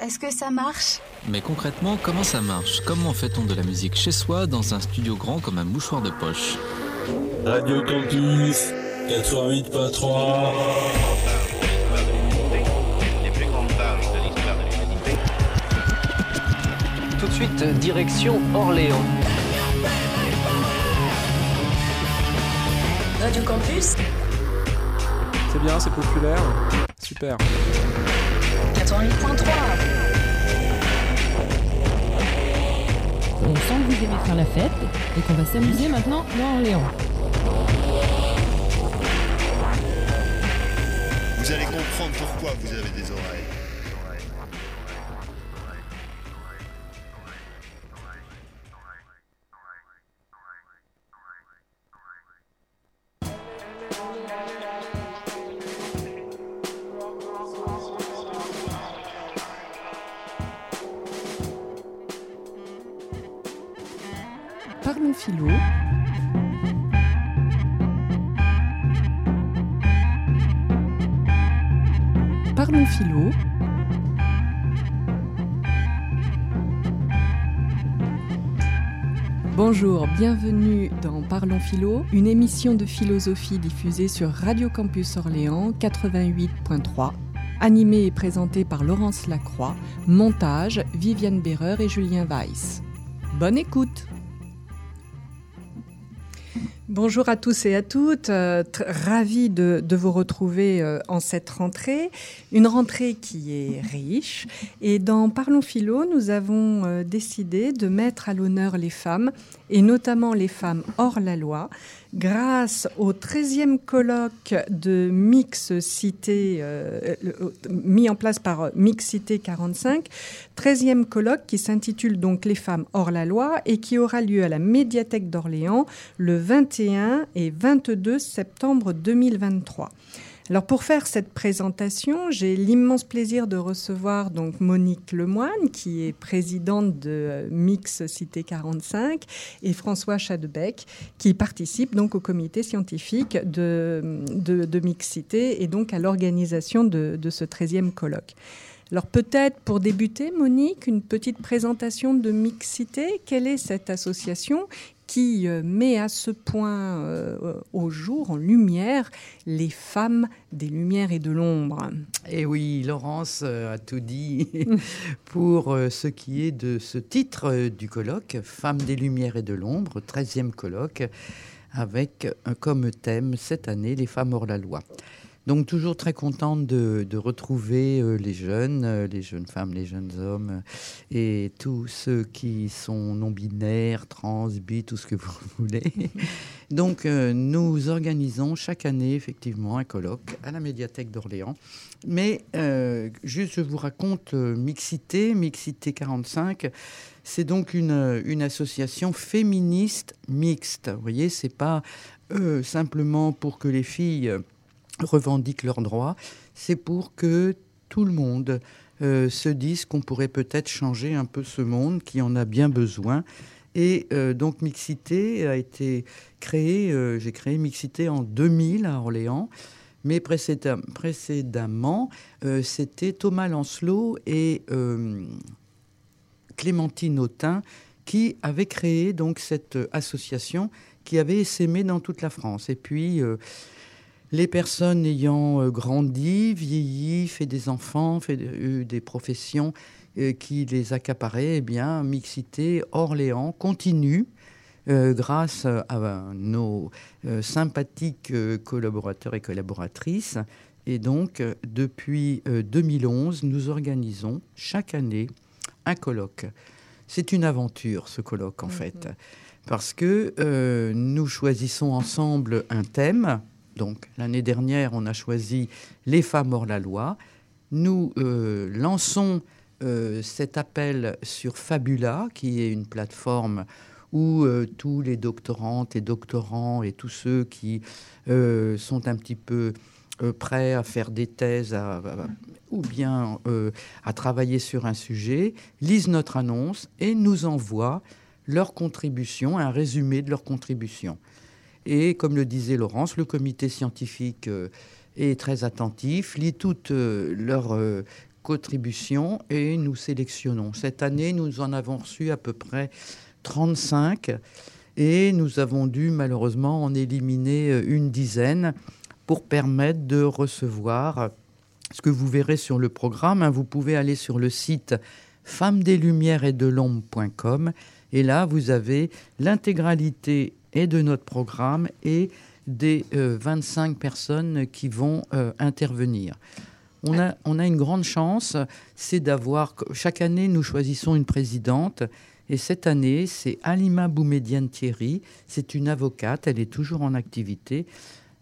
est-ce que ça marche? Mais concrètement, comment ça marche? Comment fait-on de la musique chez soi dans un studio grand comme un mouchoir de poche? Radio Campus 88.3 Tout de suite, direction Orléans. Radio Campus C'est bien, c'est populaire. Super. 88.3 On sent que vous aimez faire la fête et qu'on va s'amuser maintenant dans Orléans. Vous allez comprendre pourquoi vous avez des oreilles. Bienvenue dans Parlons Philo, une émission de philosophie diffusée sur Radio Campus Orléans 88.3, animée et présentée par Laurence Lacroix, montage Viviane Berreur et Julien Weiss. Bonne écoute Bonjour à tous et à toutes, euh, ravie de, vous retrouver euh, en cette rentrée, une rentrée qui est riche. Et dans Parlons Philo, nous avons euh, décidé de mettre à l'honneur les femmes, et notamment les femmes hors la loi, grâce au 13e colloque de euh, mis en place par Mixcité 45, 13e colloque qui s'intitule donc Les femmes hors la loi et qui aura lieu à la médiathèque d'Orléans le 21 et 22 septembre 2023. Alors pour faire cette présentation, j'ai l'immense plaisir de recevoir donc Monique Lemoine, qui est présidente de euh, Mix Cité 45, et François Chadebec, qui participe donc au comité scientifique de, de, de Mixité et donc à l'organisation de, de ce 13e colloque. Alors peut-être pour débuter, Monique, une petite présentation de Mixité. Quelle est cette association qui euh, met à ce point euh, au jour, en lumière, les femmes des lumières et de l'ombre Et oui, Laurence euh, a tout dit pour ce qui est de ce titre du colloque, Femmes des Lumières et de l'ombre, 13e colloque, avec comme thème cette année les femmes hors la loi. Donc toujours très contente de, retrouver euh, les jeunes, euh, les jeunes femmes, les jeunes hommes euh, et tous ceux qui sont non-binaires, trans, bi, tout ce que vous voulez. Donc nous organisons chaque année effectivement un colloque à la médiathèque d'Orléans. Mais juste je vous raconte Mixité, Mixité 45. C'est donc une, une association féministe mixte. Vous voyez, c'est pas simplement pour que les filles revendiquent leurs droits, c'est pour que tout le monde euh, se dise qu'on pourrait peut-être changer un peu ce monde qui en a bien besoin. Et euh, donc Mixité a été créée, euh, j'ai créé Mixité en 2000 à Orléans, mais précédem- précédemment, c'était Thomas Lancelot et Clémentine Autain qui avaient créé donc cette association qui avait essaimé dans toute la France. Et puis, les personnes ayant euh, grandi, vieilli, fait des enfants, fait eu des professions euh, qui les accaparaient, eh bien, Mixité Orléans continue euh, grâce à nos euh, sympathiques euh, collaborateurs et collaboratrices. Et donc, depuis euh, 2011, nous organisons chaque année un colloque. C'est une aventure, ce colloque, en fait, parce que nous choisissons ensemble un thème. Donc, l'année dernière, on a choisi Les femmes hors la loi. Nous euh, lançons euh, cet appel sur Fabula, qui est une plateforme où euh, tous les doctorantes et doctorants et tous ceux qui sont un petit peu prêts à faire des thèses ou bien à travailler sur un sujet lisent notre annonce et nous envoient leur contribution, un résumé de leur contribution. Et comme le disait Laurence, le comité scientifique euh, est très attentif, lit toutes euh, leurs euh, contributions et nous sélectionnons. Cette année, nous en avons reçu à peu près 35 et nous avons dû malheureusement en éliminer une dizaine pour permettre de recevoir ce que vous verrez sur le programme. hein. Vous pouvez aller sur le site femmesdeslumières et de l'ombre.com et là vous avez l'intégralité et de notre programme et des euh, 25 personnes qui vont euh, intervenir. On a, on a une grande chance, c'est d'avoir, chaque année nous choisissons une présidente et cette année c'est Alima Boumediane Thierry, c'est une avocate, elle est toujours en activité.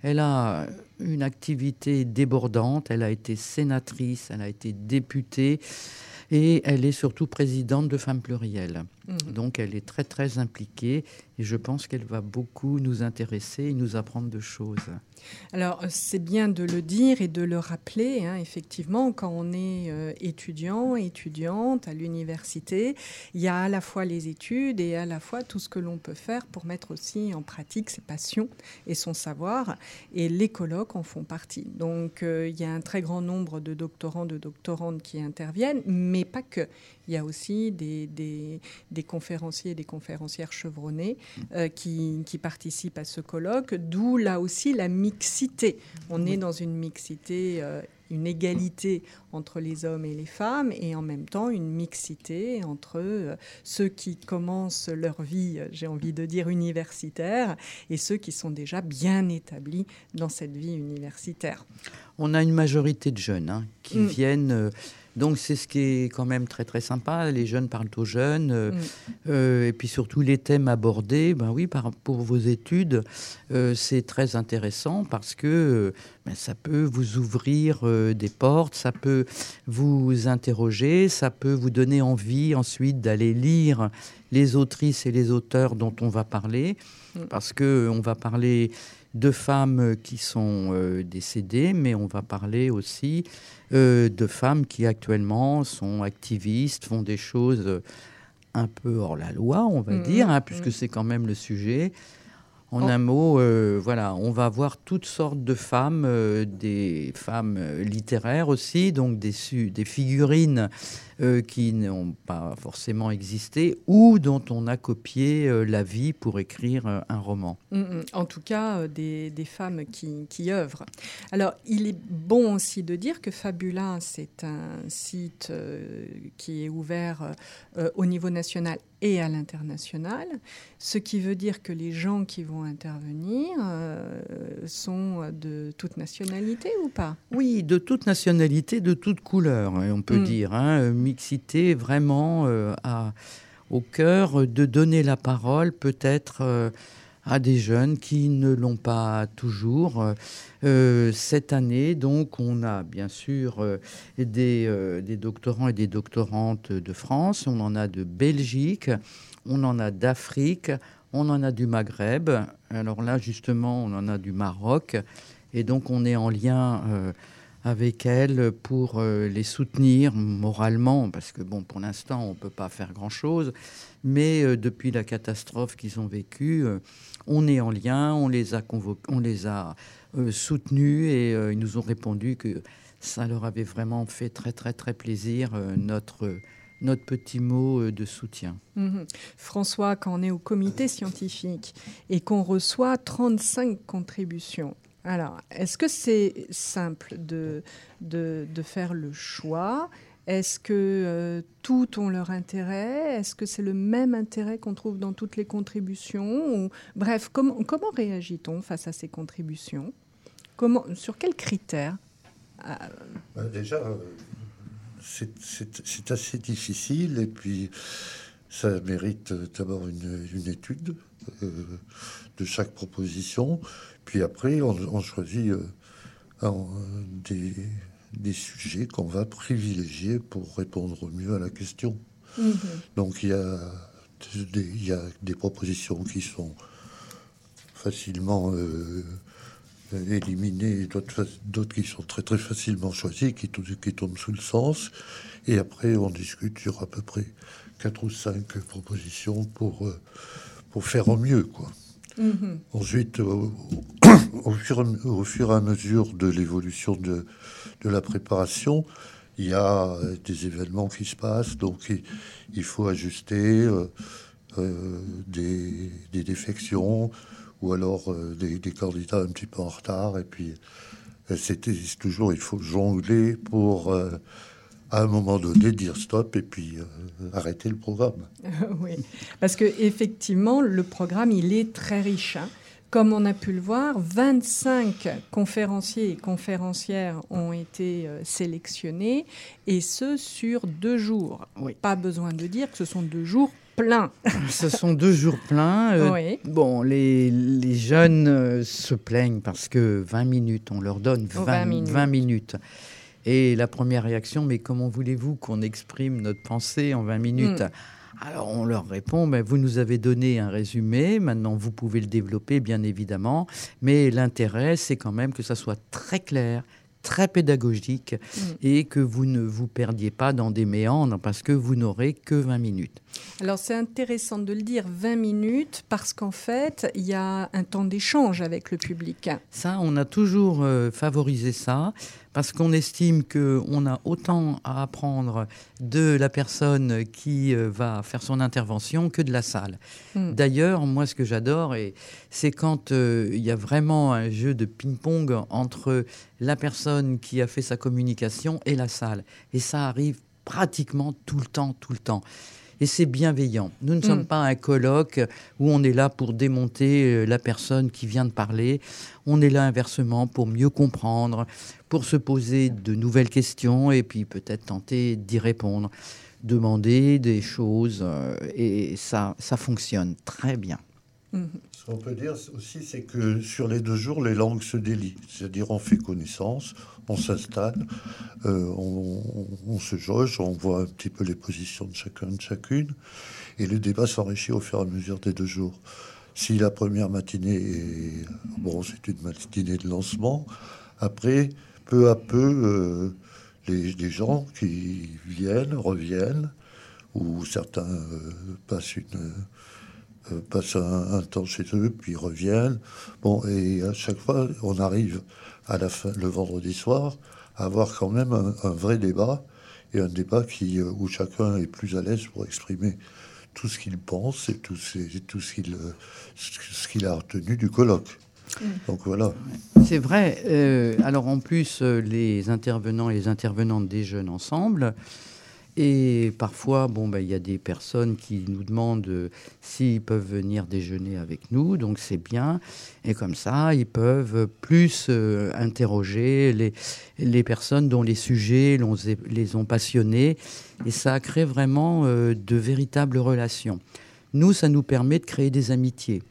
Elle a une activité débordante, elle a été sénatrice, elle a été députée et elle est surtout présidente de Femmes Plurielles. Mhm. Donc elle est très très impliquée et je pense qu'elle va beaucoup nous intéresser et nous apprendre de choses. Alors, c'est bien de le dire et de le rappeler, hein, effectivement, quand on est euh, étudiant, étudiante à l'université, il y a à la fois les études et à la fois tout ce que l'on peut faire pour mettre aussi en pratique ses passions et son savoir. Et les colloques en font partie. Donc, euh, il y a un très grand nombre de doctorants, de doctorantes qui interviennent, mais pas que. Il y a aussi des, des, des conférenciers et des conférencières chevronnés euh, qui, qui participent à ce colloque, d'où là aussi la mixité. On est dans une mixité, euh, une égalité entre les hommes et les femmes, et en même temps une mixité entre euh, ceux qui commencent leur vie, j'ai envie de dire, universitaire, et ceux qui sont déjà bien établis dans cette vie universitaire. On a une majorité de jeunes hein, qui Mm. viennent. euh, donc c'est ce qui est quand même très très sympa. Les jeunes parlent aux jeunes. euh, Mm. euh, et puis surtout les thèmes abordés. Ben oui, par, pour vos études, euh, c'est très intéressant parce que ben, ça peut vous ouvrir des portes, ça peut vous interroger, ça peut vous donner envie ensuite d'aller lire les autrices et les auteurs dont on va parler. Mm. Parce que on va parler de femmes qui sont euh, décédées, mais on va parler aussi euh, de femmes qui actuellement sont activistes, font des choses euh, un peu hors la loi, on va Mhm, dire, hein, puisque mhm. c'est quand même le sujet. En Oh. un mot, euh, voilà, on va voir toutes sortes de femmes, euh, des femmes euh, littéraires aussi, donc des, des figurines euh, qui n'ont pas forcément existé ou dont on a copié la vie pour écrire un roman. Mm, mm. En tout cas, des, des femmes qui, qui œuvrent. Alors, il est bon aussi de dire que Fabula, c'est un site qui est ouvert au niveau national et à l'international, ce qui veut dire que les gens qui vont intervenir euh, sont de toute nationalité ou pas? Oui, de toute nationalité, de toute couleur, hein, on peut Mm. dire. hein, euh, mixité vraiment euh, à- au cœur de donner la parole peut-être euh, à des jeunes qui ne l'ont pas toujours. Euh, cette année, donc, on a bien sûr euh, des, euh, des doctorants et des doctorantes de France, on en a de Belgique, on en a d'Afrique, on en a du Maghreb. Alors là, justement, on en a du Maroc. Et donc, on est en lien avec elles pour les soutenir moralement, parce que, bon, pour l'instant, on ne peut pas faire grand-chose. Mais depuis la catastrophe qu'ils ont vécue, on est en lien, on les a, on les a euh, soutenus et euh, ils nous ont répondu que ça leur avait vraiment fait très, très, très plaisir, euh, notre, notre petit mot de soutien. Mhm. François, quand on est au comité scientifique et qu'on reçoit 35 contributions, alors, est-ce que c'est simple de, de, de faire le choix Est-ce que euh, toutes ont leur intérêt? Est-ce que c'est le même intérêt qu'on trouve dans toutes les contributions? Bref, comment, réagit-on face à ces contributions? Comment, Sur quels critères? Ah, Bah, Déjà, euh, c'est- assez difficile et puis ça mérite euh, d'abord une, étude de chaque proposition. Puis après, on, choisit des, des sujets qu'on va privilégier pour répondre au mieux à la question. mhm. Donc il y a des, il y a des propositions qui sont facilement euh, éliminées, d'autres qui sont très très facilement choisies, qui, qui tombent sous le sens. Et après, on discute sur à peu près quatre ou cinq propositions pour, euh, pour faire au mieux. Quoi. Mhm. Ensuite, au, au fur, et- à mesure de l'évolution de, la préparation, il y a des événements qui se passent, donc il, faut ajuster des, défections ou alors des, des, candidats un petit peu en retard. Et puis, c'était toujours, il faut jongler pour à un moment donné dire stop et puis euh, arrêter le programme. oui, parce que effectivement, le programme il est très riche. Hein. Comme on a pu le voir, 25 conférenciers et conférencières ont été euh, sélectionnés, et ce sur deux jours. Oui. Pas besoin de dire que ce sont deux jours pleins. ce sont deux jours pleins. Euh, oui. Bon, les, les jeunes se plaignent parce que 20 minutes, on leur donne 20, minutes. 20 minutes. Et la première réaction, mais comment voulez-vous qu'on exprime notre pensée en 20 minutes hmm. Alors on leur répond, ben, vous nous avez donné un résumé, maintenant vous pouvez le développer bien évidemment, mais l'intérêt c'est quand même que ça soit très clair, très pédagogique mm. et que vous ne vous perdiez pas dans des méandres parce que vous n'aurez que 20 minutes. Alors c'est intéressant de le dire 20 minutes parce qu'en fait il y a un temps d'échange avec le public. Ça on a toujours euh, favorisé ça parce qu'on estime qu'on a autant à apprendre de la personne qui euh, va faire son intervention que de la salle. Mm. D'ailleurs, moi, ce que j'adore, c'est quand euh, il y a vraiment un jeu de ping-pong entre la personne qui a fait sa communication et la salle. Et ça arrive pratiquement tout le temps, tout le temps et c'est bienveillant. Nous ne sommes mm. pas un colloque où on est là pour démonter euh, la personne qui vient de parler. On est là inversement pour mieux comprendre, pour se poser de nouvelles questions et puis peut-être tenter d'y répondre, demander des choses euh, et ça, ça fonctionne très bien. Mm-hmm. Ce qu'on peut dire aussi, c'est que sur les deux jours, les langues se délient. C'est-à-dire, on fait connaissance, on s'installe, euh, on, se jauge, on voit un petit peu les positions de chacun, de chacune, et le débat s'enrichit au fur et à mesure des deux jours. Si la première matinée est, bon, c'est une matinée de lancement, après, peu à peu, euh, les, gens qui viennent, reviennent, ou certains euh, passent une passent un, un, temps chez eux, puis reviennent. Bon, et à chaque fois, on arrive à la fin, le vendredi soir, avoir quand même un, vrai débat et un débat qui, euh, où chacun est plus à l'aise pour exprimer tout ce qu'il pense et tout, tout ce qu'il euh, ce qu'il a retenu du colloque. Mm. Donc voilà. C'est vrai. Euh, alors en plus, les intervenants et les intervenantes déjeunent ensemble. Et parfois, bon, ben, il y a des personnes qui nous demandent euh, s'ils peuvent venir déjeuner avec nous, donc c'est bien. Et comme ça, ils peuvent plus euh, interroger les, les personnes dont les sujets les ont passionnés. Et ça crée vraiment euh, de véritables relations. Nous, ça nous permet de créer des amitiés.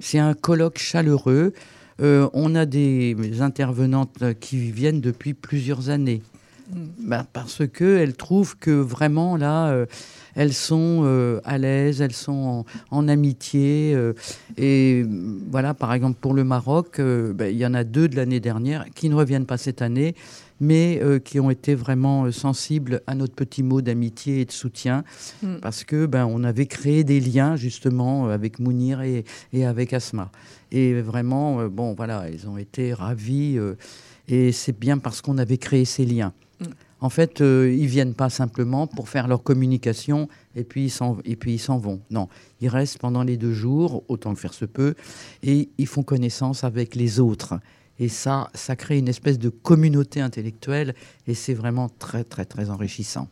C'est un colloque chaleureux. on a des intervenantes qui viennent depuis plusieurs années. Bah, parce qu'elles trouvent que vraiment là, euh, elles sont euh, à l'aise, elles sont en, amitié. Euh, et voilà, par exemple, pour le Maroc, bah, il y en a deux de l'année dernière qui ne reviennent pas cette année, mais qui ont été vraiment sensibles à notre petit mot d'amitié et de soutien, mm. parce que ben, on avait créé des liens justement avec Mounir et, et avec Asma. Et vraiment, bon, voilà, ils ont été ravis. et c'est bien parce qu'on avait créé ces liens. En fait, euh, ils viennent pas simplement pour faire leur communication et puis ils s'en vont. Non, ils restent pendant les deux jours, autant que faire se peut, et ils font connaissance avec les autres. Et ça, ça crée une espèce de communauté intellectuelle et c'est vraiment très, très, très enrichissant.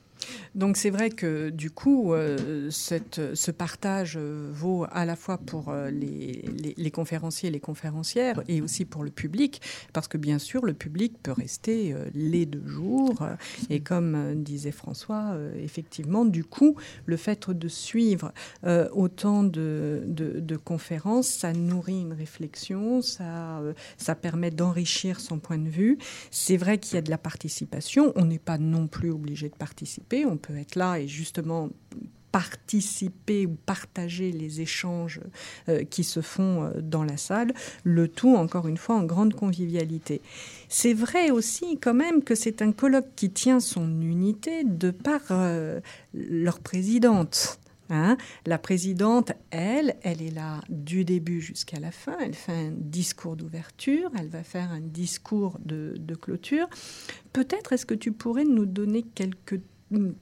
Donc c'est vrai que du coup, euh, ce partage euh, vaut à la fois pour euh, les, conférenciers et les conférencières et aussi pour le public, parce que bien sûr, le public peut rester les deux jours. Et comme disait François, effectivement, du coup, le fait de suivre autant de, conférences, ça nourrit une réflexion, ça, permet d'enrichir son point de vue. C'est vrai qu'il y a de la participation, on n'est pas non plus obligé de on peut être là et justement participer ou partager les échanges euh, qui se font euh, dans la salle, le tout encore une fois en grande convivialité. C'est vrai aussi quand même que c'est un colloque qui tient son unité de par euh, leur présidente. Hein. La présidente, elle, elle est là du début jusqu'à la fin. Elle fait un discours d'ouverture, elle va faire un discours de, de clôture. Peut-être est-ce que tu pourrais nous donner quelques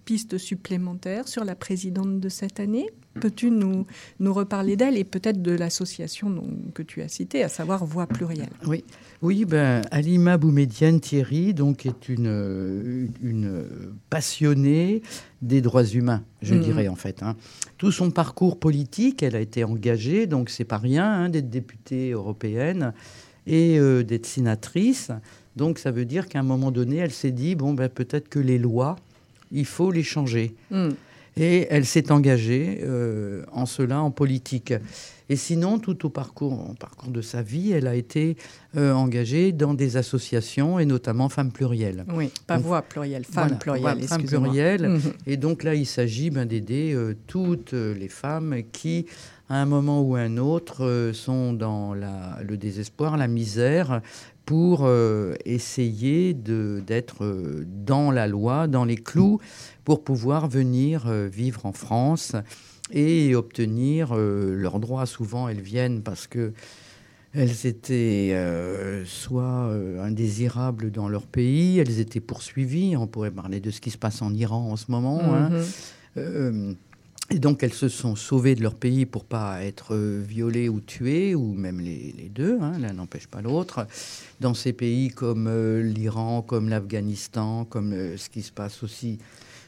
pistes supplémentaires sur la présidente de cette année Peux-tu nous, nous reparler d'elle et peut-être de l'association que tu as citée, à savoir Voix plurielle? Oui, oui ben, Alima Boumedienne Thierry donc, est une, une passionnée des droits humains, je Mhm. dirais en fait. hein. Tout son parcours politique, elle a été engagée, donc c'est pas rien hein, d'être députée européenne et euh, d'être sénatrice. Donc ça veut dire qu'à un moment donné, elle s'est dit, bon, ben, peut-être que les lois, il faut les changer. Hmm. Et elle s'est engagée euh, en cela en politique. Et sinon, tout au parcours, au parcours de sa vie, elle a été euh, engagée dans des associations et notamment Femmes Plurielles. Oui, pas Donc, voix plurielle, femme Voilà, plurielle, voilà, Femmes plurielles. Mhm. Et donc là, il s'agit ben, d'aider euh, toutes les femmes qui, à un moment ou un autre, euh, sont dans la- le désespoir, la misère, pour euh, essayer d'être euh, dans la loi, dans les clous, pour pouvoir venir euh, vivre en France et obtenir euh, leurs droits. Souvent, elles viennent parce que elles étaient soit indésirables dans leur pays, elles étaient poursuivies. On pourrait parler de ce qui se passe en Iran en ce moment. hein. Mhm. Euh, et donc elles se sont sauvées de leur pays pour pas être euh, violées ou tuées, ou même les, deux, hein, l'un n'empêche pas l'autre. Dans ces pays comme euh, l'Iran, comme l'Afghanistan, comme euh, ce qui se passe aussi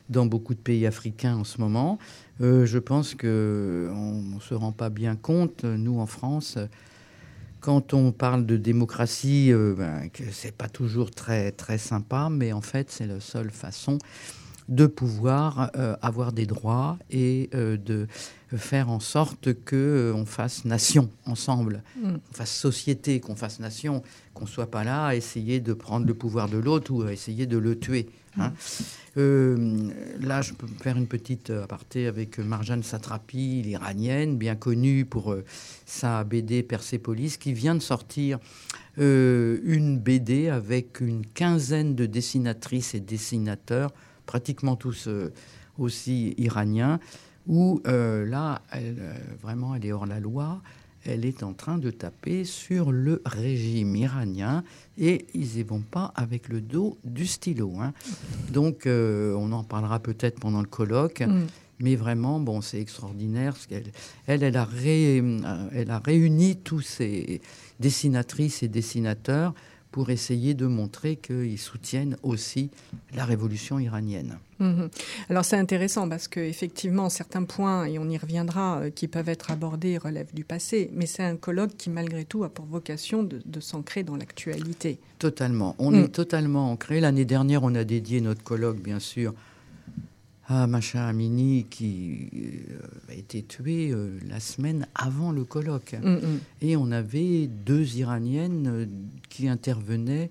dans beaucoup de pays africains en ce moment, je pense que on ne se rend pas bien compte, nous en France, quand on parle de démocratie, ben, que c'est pas toujours très très sympa, mais en fait c'est la seule façon de pouvoir euh, avoir des droits et euh, de faire en sorte que euh, on fasse nation ensemble, Mm. qu'on fasse société, qu'on fasse nation, qu'on soit pas là à essayer de prendre le pouvoir de l'autre ou à essayer de le tuer. hein. Euh, là, je peux faire une petite aparté avec Marjane Satrapi, l'iranienne, bien connue pour sa BD Persépolis, qui vient de sortir une BD avec une quinzaine de dessinatrices et dessinateurs, pratiquement tous euh, aussi iraniens, où euh, là, elle, euh, vraiment, elle est hors la loi. Elle est en train de taper sur le régime iranien et ils y vont pas avec le dos du stylo. hein. Donc, euh, on en parlera peut-être pendant le colloque. Mm. Mais vraiment, bon, c'est extraordinaire. Parce qu'elle, elle, elle a, ré- elle a réuni tous ces dessinatrices et dessinateurs pour essayer de montrer qu'ils soutiennent aussi la révolution iranienne. Mhm. Alors c'est intéressant parce que effectivement certains points et on y reviendra euh, qui peuvent être abordés relèvent du passé, mais c'est un colloque qui malgré tout a pour vocation de, de s'ancrer dans l'actualité. Totalement. On Mm. est totalement ancré. L'année dernière, on a dédié notre colloque, bien sûr, à Macha Amini, qui euh, a été tuée euh, la semaine avant le colloque. Mhm. Et on avait deux Iraniennes euh, qui intervenaient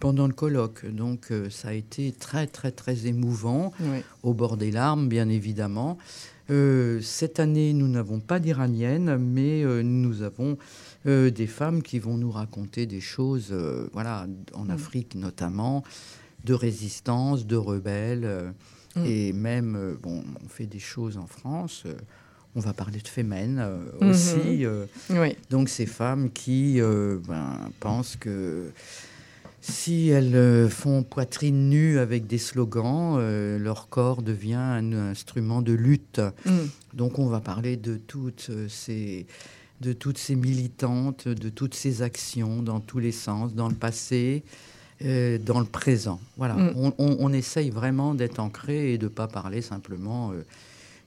pendant le colloque. Donc euh, ça a été très, très, très émouvant, Oui. au bord des larmes, bien évidemment. Euh, cette année, nous n'avons pas d'Iraniennes, mais euh, nous avons des femmes qui vont nous raconter des choses, voilà, en Afrique notamment, de résistance, de rebelles, Mm. et même, euh, bon, on fait des choses en France. euh, on va parler de Femen euh, Mhm. aussi. Oui. donc ces femmes qui ben, pensent que si elles font poitrine nue avec des slogans, euh, leur corps devient un instrument de lutte. Mhm. Donc on va parler de toutes ces de toutes ces militantes, de toutes ces actions dans tous les sens, dans le passé, euh, dans le présent. Voilà, Mm. on, on- on essaye vraiment d'être ancré et de ne pas parler simplement euh,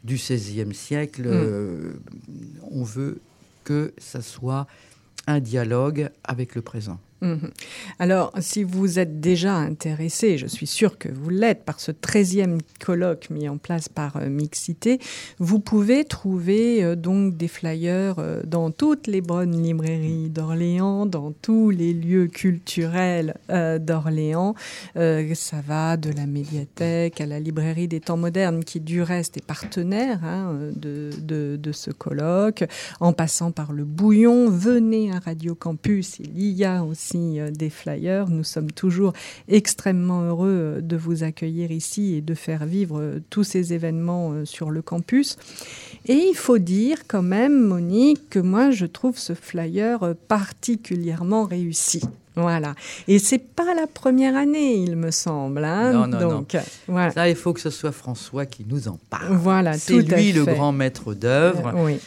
du XVIe siècle. Mm. Euh, on veut que ça soit un dialogue avec le présent. Mhm. Alors, si vous êtes déjà intéressé, je suis sûre que vous l'êtes, par ce 13e colloque mis en place par euh, Mixité, vous pouvez trouver euh, donc des flyers euh, dans toutes les bonnes librairies d'Orléans, dans tous les lieux culturels d'Orléans. Ça va de la médiathèque à la librairie des temps modernes, qui du reste est partenaire hein, de, de, de ce colloque, en passant par le bouillon. Venez à Radio Campus, il y a aussi aussi euh, des flyers. Nous sommes toujours extrêmement heureux euh, de vous accueillir ici et de faire vivre euh, tous ces événements sur le campus. Et il faut dire quand même, Monique, que moi, je trouve ce flyer particulièrement réussi. Voilà. Et c'est pas la première année, il me semble. hein. Non, non, non. Donc, voilà. Ça, il faut que ce soit François qui nous en parle. Voilà, C'est lui le grand maître d'œuvre. Euh, oui.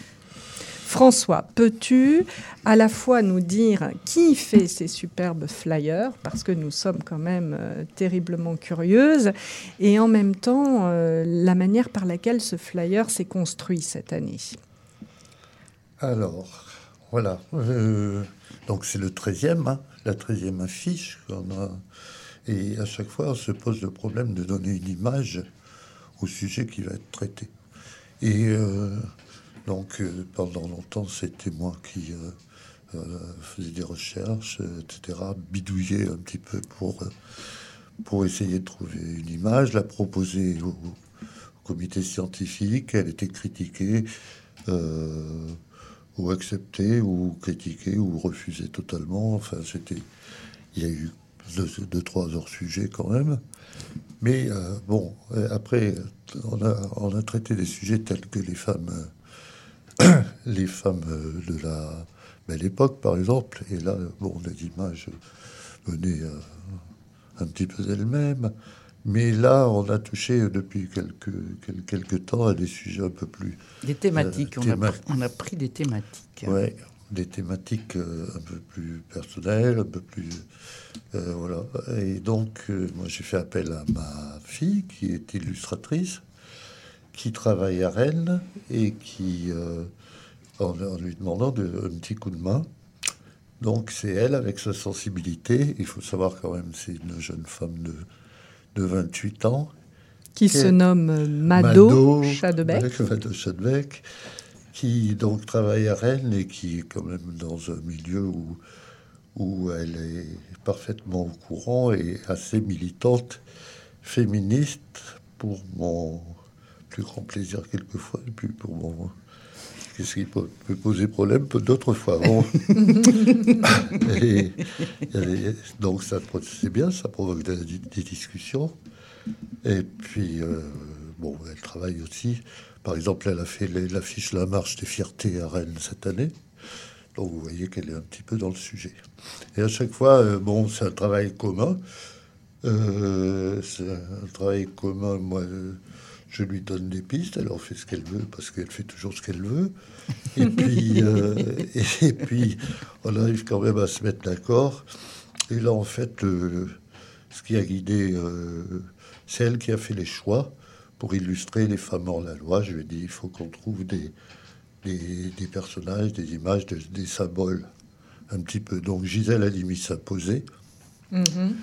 François, peux-tu à la fois nous dire qui fait ces superbes flyers, parce que nous sommes quand même euh, terriblement curieuses, et en même temps euh, la manière par laquelle ce flyer s'est construit cette année? Alors, voilà. Euh, donc c'est le 13e, hein, la 13e affiche qu'on a. Et à chaque fois, on se pose le problème de donner une image au sujet qui va être traité. Et donc, euh, pendant longtemps, c'était moi qui euh, euh, faisais des recherches, etc., bidouillais un petit peu pour, essayer de trouver une image, la proposer au, comité scientifique. Elle était critiquée. ou accepter, ou critiquer, ou refuser totalement. Enfin, c'était. Il y a eu deux, trois hors sujets quand même. Mais bon, après, on a, on a traité des sujets tels que les femmes, les femmes euh, de la belle époque, par exemple. Et là, bon, les images venaient euh, un petit peu d'elles-mêmes. Mais là, on a touché depuis quelques, quelques, temps à des sujets un peu plus Des thématiques. Euh, on, a, on a pris des thématiques. Ouais, des thématiques euh, un peu plus personnelles, un peu plus. euh, voilà. Et donc, moi, j'ai fait appel à ma fille, qui est illustratrice, qui travaille à Rennes et qui. euh, en, en lui demandant de, un petit coup de main. Donc, c'est elle, avec sa sensibilité. Il faut savoir quand même, c'est une jeune femme de, de 28 ans. qui Qui se nomme Mado, Mado Chadebec. Ouais, Mado Chadebec, qui donc travaille à Rennes et qui est quand même dans un milieu où, où elle est parfaitement au courant et assez militante, féministe, pour mon plus grand plaisir quelquefois, et puis pour mon... Qu'est-ce qui peut, peut poser problème d'autres fois. Bon. Et- et donc ça, c'est bien, ça provoque des, des discussions. Et puis, euh, bon, elle travaille aussi. Par exemple, elle a fait l'affiche La Marche des Fiertés à Rennes cette année. Donc, vous voyez qu'elle est un petit peu dans le sujet. Et à chaque fois, euh, bon, c'est un travail commun. Euh, c'est un travail commun. Moi, je lui donne des pistes. Elle en fait ce qu'elle veut parce qu'elle fait toujours ce qu'elle veut. Et puis, euh, et, et puis, on arrive quand même à se mettre d'accord. Et là, en fait, le- ce qui a guidé, euh, c'est elle qui a fait les choix pour illustrer les femmes hors la loi. Je lui ai dit, il faut qu'on trouve des, des, des personnages, des images, des, des symboles, un petit peu. Donc Gisèle Halimi s'imposait. Mhm.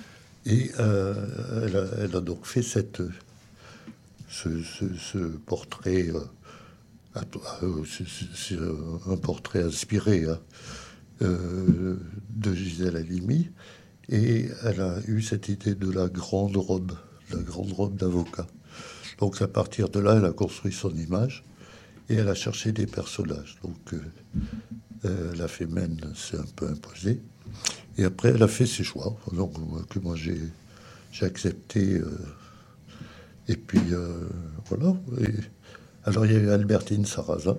Et euh, elle, a, elle a donc fait cette, ce, portrait. euh, euh, c'est- un portrait inspiré hein, euh, de Gisèle Halimi. Et elle a eu cette idée de la grande robe, la grande robe d'avocat. Donc à partir de là, elle a construit son image et elle a cherché des personnages. Donc euh, la fémène s'est un peu imposée. Et après, elle a fait ses choix, donc, que moi j'ai accepté. Et puis euh, voilà. Alors il y a eu Albertine Sarrazin.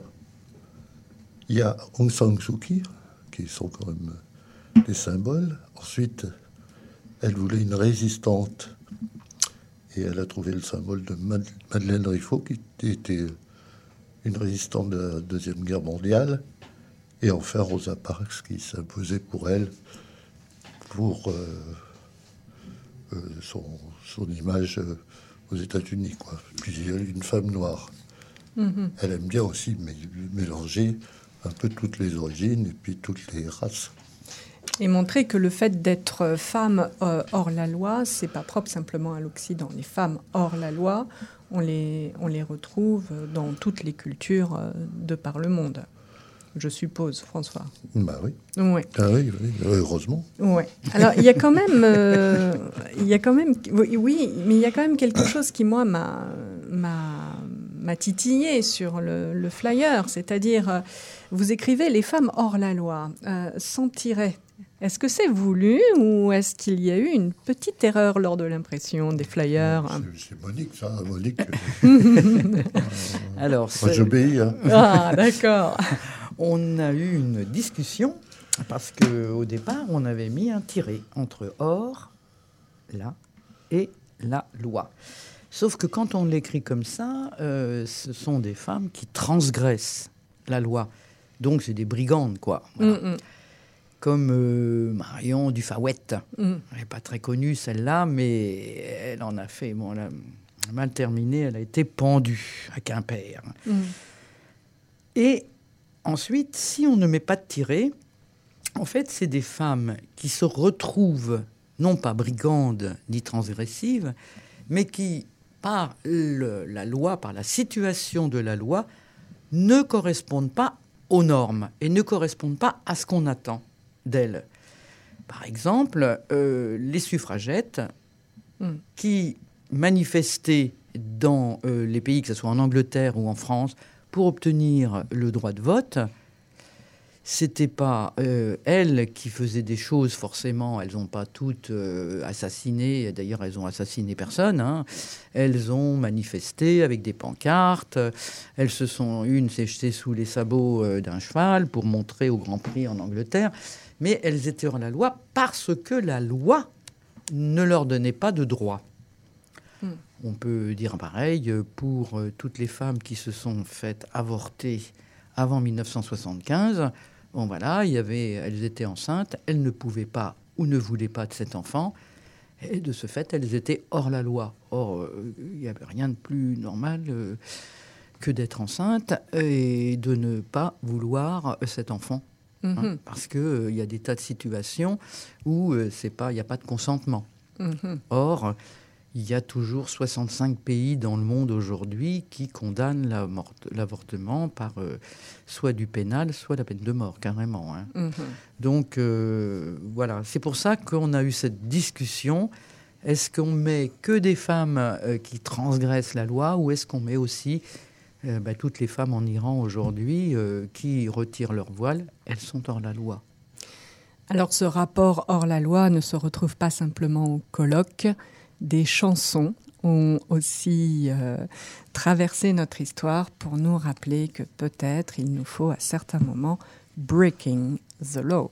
Il y a Aung San Suu Kyi, qui sont quand même des symboles. Ensuite, elle voulait une résistante. Et elle a trouvé le symbole de Mad- Madeleine Riffaut, qui était une résistante de la Deuxième Guerre mondiale. Et enfin, Rosa Parks, qui s'imposait pour elle, pour euh, euh, son, son image aux États-Unis. quoi. Puis une femme noire. Mhm. Elle aime bien aussi mé- mélanger un peu toutes les origines et puis toutes les races. Et montrer que le fait d'être femme euh, hors la loi, c'est pas propre simplement à l'Occident. Les femmes hors la loi, on les, on les retrouve dans toutes les cultures euh, de par le monde. Je suppose, François. Bah oui. Ouais. Ah oui, oui, heureusement. Ouais. Alors il y a quand même, euh, il y a quand même, oui, oui, mais il y a quand même quelque chose qui moi m'a m'a m'a titillé sur le, le flyer, c'est-à-dire euh, vous écrivez les femmes hors la loi, euh, sans. Est-ce que c'est voulu ou est-ce qu'il y a eu une petite erreur lors de l'impression des flyers C'est- C'est Monique, ça, Monique. Alors, Moi, c'est- j'obéis. Hein. Ah, d'accord. on a eu une discussion parce que au départ, on avait mis un tiré entre or, là, et la loi. Sauf que quand on l'écrit comme ça, euh, ce sont des femmes qui transgressent la loi. Donc, c'est des brigandes, quoi. Voilà. Mm, mm, Comme euh, Marion Dufawette. mm. Elle n'est pas très connue, celle-là, mais elle en a fait. Bon, elle a mal terminé, elle a été pendue à Quimper. Mm. Et ensuite, si on ne met pas de tiré, en fait, c'est des femmes qui se retrouvent, non pas brigandes ni transgressives, mais qui, par le- la loi, par la situation de la loi, ne correspondent pas aux normes et ne correspondent pas à ce qu'on attend d'elles. Par exemple, euh, les suffragettes Mm. qui manifestaient dans euh, les pays, que ce soit en Angleterre ou en France, pour obtenir le droit de vote, c'était pas euh, elles qui faisaient des choses forcément. Elles n'ont pas toutes euh, assassiné. D'ailleurs, elles ont assassiné personne. hein. Elles ont manifesté avec des pancartes. Elles se sont une s'est jetée sous les sabots euh, d'un cheval pour montrer au Grand Prix en Angleterre. Mais elles étaient hors la loi parce que la loi ne leur donnait pas de droit. Hmm. On peut dire pareil pour euh, toutes les femmes qui se sont faites avorter avant 1975. Bon voilà, il y avait, elles étaient enceintes, elles ne pouvaient pas ou ne voulaient pas de cet enfant, et de ce fait, elles étaient hors la loi. Or, euh, il n'y avait rien de plus normal euh, que d'être enceinte et de ne pas vouloir euh, cet enfant. hein, Mhm, parce qu'il y a des tas de situations où euh, c'est pas, il n'y a pas de consentement. mhm. Or, il y a toujours 65 pays dans le monde aujourd'hui qui condamnent l'avortement par euh, soit du pénal, soit la peine de mort, carrément. hein. Mhm. Donc, euh, voilà, c'est pour ça qu'on a eu cette discussion. Est-ce qu'on met que des femmes euh, qui transgressent la loi ou est-ce qu'on met aussi bah, toutes les femmes en Iran aujourd'hui qui retirent leur voile? Elles sont hors la loi. Alors ce rapport hors la loi ne se retrouve pas simplement au colloque. Des chansons ont aussi euh, traversé notre histoire pour nous rappeler que peut-être il nous faut à certains moments breaking the law.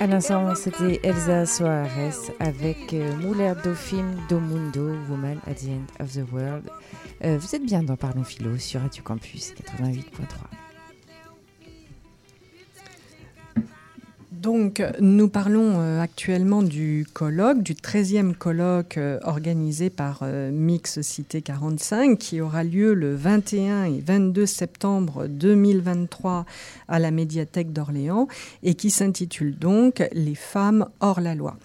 À l'instant, c'était Elsa Soares avec euh, Muller Dauphine do Mundo, Woman at the End of the World. Euh, vous êtes bien dans Parlons Philo sur Radio Campus 88.3. Donc, nous parlons euh, actuellement du colloque, du 13e colloque euh, organisé par euh, Mix Cité 45, qui aura lieu le 21 et 22 septembre 2023 à la médiathèque d'Orléans et qui s'intitule donc Les femmes hors la loi.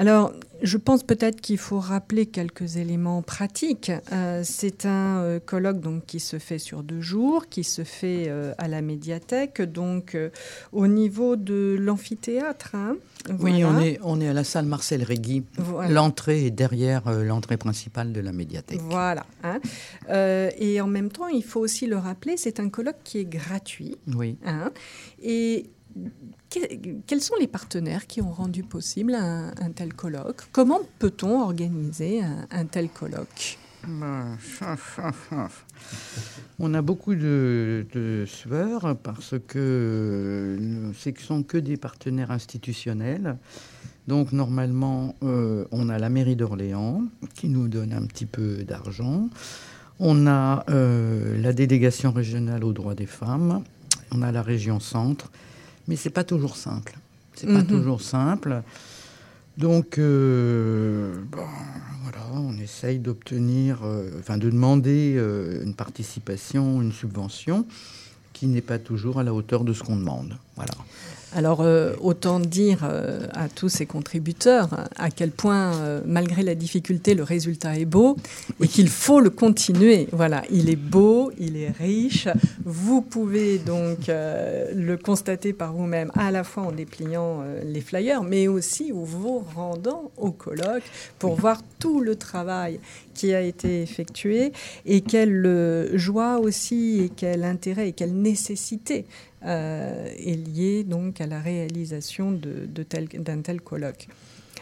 Alors, je pense peut-être qu'il faut rappeler quelques éléments pratiques. Euh, c'est un euh, colloque donc qui se fait sur deux jours, qui se fait euh, à la médiathèque, donc au niveau de l'amphithéâtre. hein. Oui, on est, on est à la salle Marcel Régui. Voilà. L'entrée est derrière l'entrée principale de la médiathèque. Voilà. hein. Et en même temps, il faut aussi le rappeler, c'est un colloque qui est gratuit. Oui. hein. Et que- quels sont les partenaires qui ont rendu possible un, tel colloque? Comment peut-on organiser un, tel colloque? On a beaucoup de, de sueur parce que ce ne sont que des partenaires institutionnels. Donc normalement, euh, on a la mairie d'Orléans qui nous donne un petit peu d'argent. On a euh, la délégation régionale aux droits des femmes. On a la région centre. Mais c'est pas toujours simple. C'est pas Mhm. toujours simple. Donc, euh, bon, voilà, on essaye d'obtenir, euh, enfin de demander euh, une participation, une subvention qui n'est pas toujours à la hauteur de ce qu'on demande. Voilà. Alors, euh, autant dire euh, à tous ces contributeurs à quel point, euh, malgré la difficulté, le résultat est beau et qu'il faut le continuer. Voilà, il est beau, il est riche. Vous pouvez donc le constater par vous-même, à la fois en dépliant les flyers, mais aussi en vous rendant au colloque pour voir tout le travail qui a été effectué et quelle euh, joie aussi et quel intérêt et quelle nécessité euh, est liée donc à la réalisation d'un tel colloque.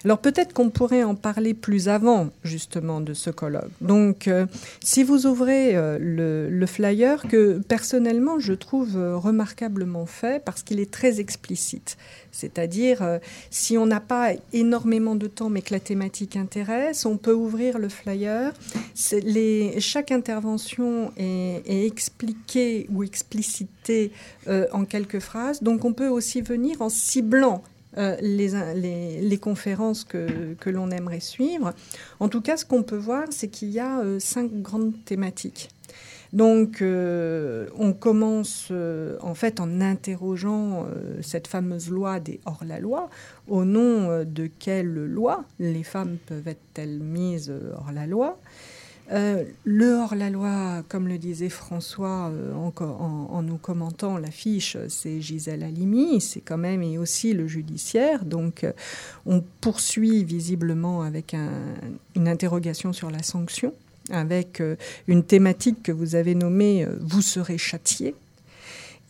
Alors peut-être qu'on pourrait en parler plus avant justement de ce colloque. Donc euh, si vous ouvrez euh, le, flyer que personnellement je trouve euh, remarquablement fait parce qu'il est très explicite. C'est-à-dire si on n'a pas énormément de temps mais que la thématique intéresse, on peut ouvrir le flyer. Chaque intervention est, expliquée ou explicitée en quelques phrases. Donc on peut aussi venir en ciblant euh, les, conférences que, l'on aimerait suivre. En tout cas, ce qu'on peut voir, c'est qu'il y a euh, cinq grandes thématiques. Donc, euh, on commence en fait en interrogeant cette fameuse loi des hors-la-loi. Au nom de quelle loi les femmes peuvent être-elles mises euh, hors la loi Euh, Le hors-la-loi, comme le disait François euh, en, nous commentant l'affiche, c'est Gisèle Halimi, c'est quand même et aussi le judiciaire. Donc, euh, on poursuit visiblement avec un- une interrogation sur la sanction avec une thématique que vous avez nommée Vous serez châtié.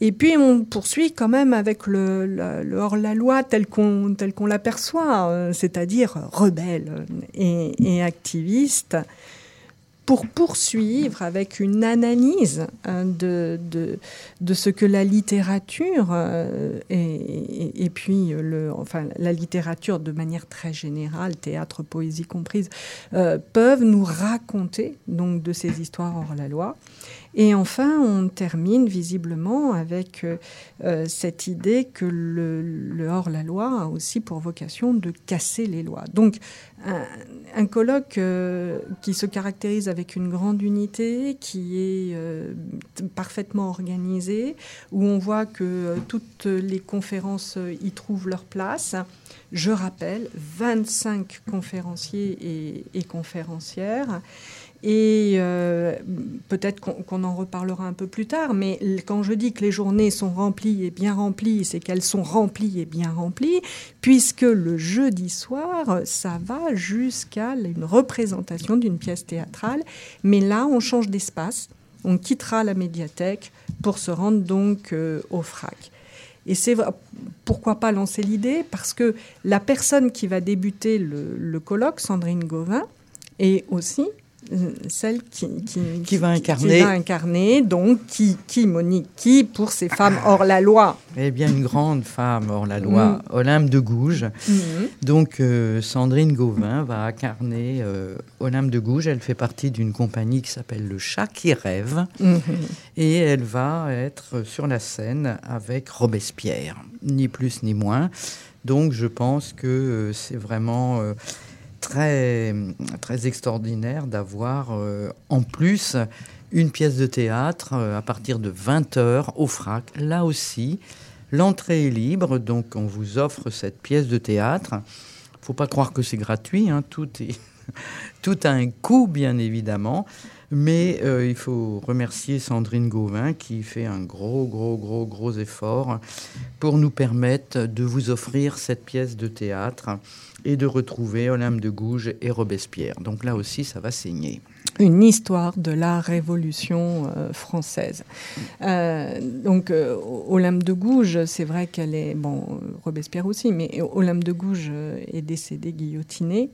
Et puis on poursuit quand même avec le, la- le hors-la-loi tel qu'on l'aperçoit, c'est-à-dire rebelle et activiste, pour poursuivre avec une analyse hein, de, ce que la littérature euh, et puis le, enfin, la littérature de manière très générale, théâtre, poésie comprise, euh, peuvent nous raconter donc de ces histoires hors la loi. Et enfin, on termine visiblement avec euh, euh, cette idée que le, hors-la-loi a aussi pour vocation de casser les lois. Donc, un, colloque euh, qui se caractérise avec une grande unité, qui est parfaitement organisé, où on voit que toutes les conférences y trouvent leur place. Je rappelle, 25 conférenciers et conférencières. Et euh, peut-être qu'on en reparlera un peu plus tard, mais quand je dis que les journées sont remplies et bien remplies, c'est qu'elles sont remplies et bien remplies, puisque le jeudi soir, ça va jusqu'à une représentation d'une pièce théâtrale. Mais là, on change d'espace, on quittera la médiathèque pour se rendre donc euh, au FRAC. Et c'est pourquoi pas lancer l'idée? Parce que la personne qui va débuter le, colloque, Sandrine Gauvin, est aussi celle qui, qui, Qui va incarner. qui va incarner, donc qui, qui, Monique, qui, pour ces femmes hors la loi. Eh bien, une grande femme hors la loi, Mm. Olympe de Gouges. Mhm. Donc, euh, Sandrine Gauvin va incarner euh, Olympe de Gouges. Elle fait partie d'une compagnie qui s'appelle Le Chat qui rêve. Mhm. Et elle va être sur la scène avec Robespierre, ni plus ni moins. Donc, je pense que euh, c'est vraiment très, extraordinaire d'avoir euh, en plus une pièce de théâtre euh, à partir de 20h au FRAC. Là aussi, l'entrée est libre, donc on vous offre cette pièce de théâtre. faut pas croire que c'est gratuit, hein, tout, tout a un coût, bien évidemment. Mais euh, il faut remercier Sandrine Gauvin qui fait un gros, gros, gros, gros effort pour nous permettre de vous offrir cette pièce de théâtre et de retrouver Olympe de Gouges et Robespierre. Donc là aussi, ça va saigner. une histoire de la Révolution euh, française. Euh, donc, euh, Olympe de Gouges, c'est vrai qu'elle est, bon, Robespierre aussi, mais Olympe de Gouges est décédée guillotinée.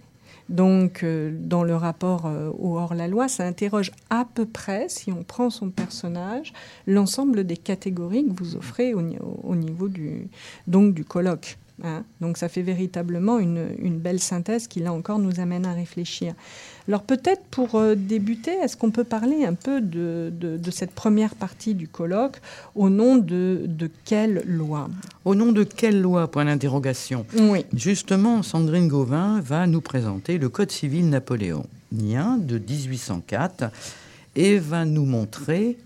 Donc, dans le rapport au hors-la-loi, ça interroge à peu près, si on prend son personnage, l'ensemble des catégories que vous offrez au, au niveau du, donc, du colloque. Hein. Donc, ça fait véritablement une, une belle synthèse qui, là encore, nous amène à réfléchir. Alors peut-être pour euh, débuter, est-ce qu'on peut parler un peu de, de- de cette première partie du colloque au nom de, de quelle loi? Au nom de quelle loi? Point d'interrogation. Oui. Justement, Sandrine Gauvin va nous présenter le Code civil napoléonien de 1804 et va nous montrer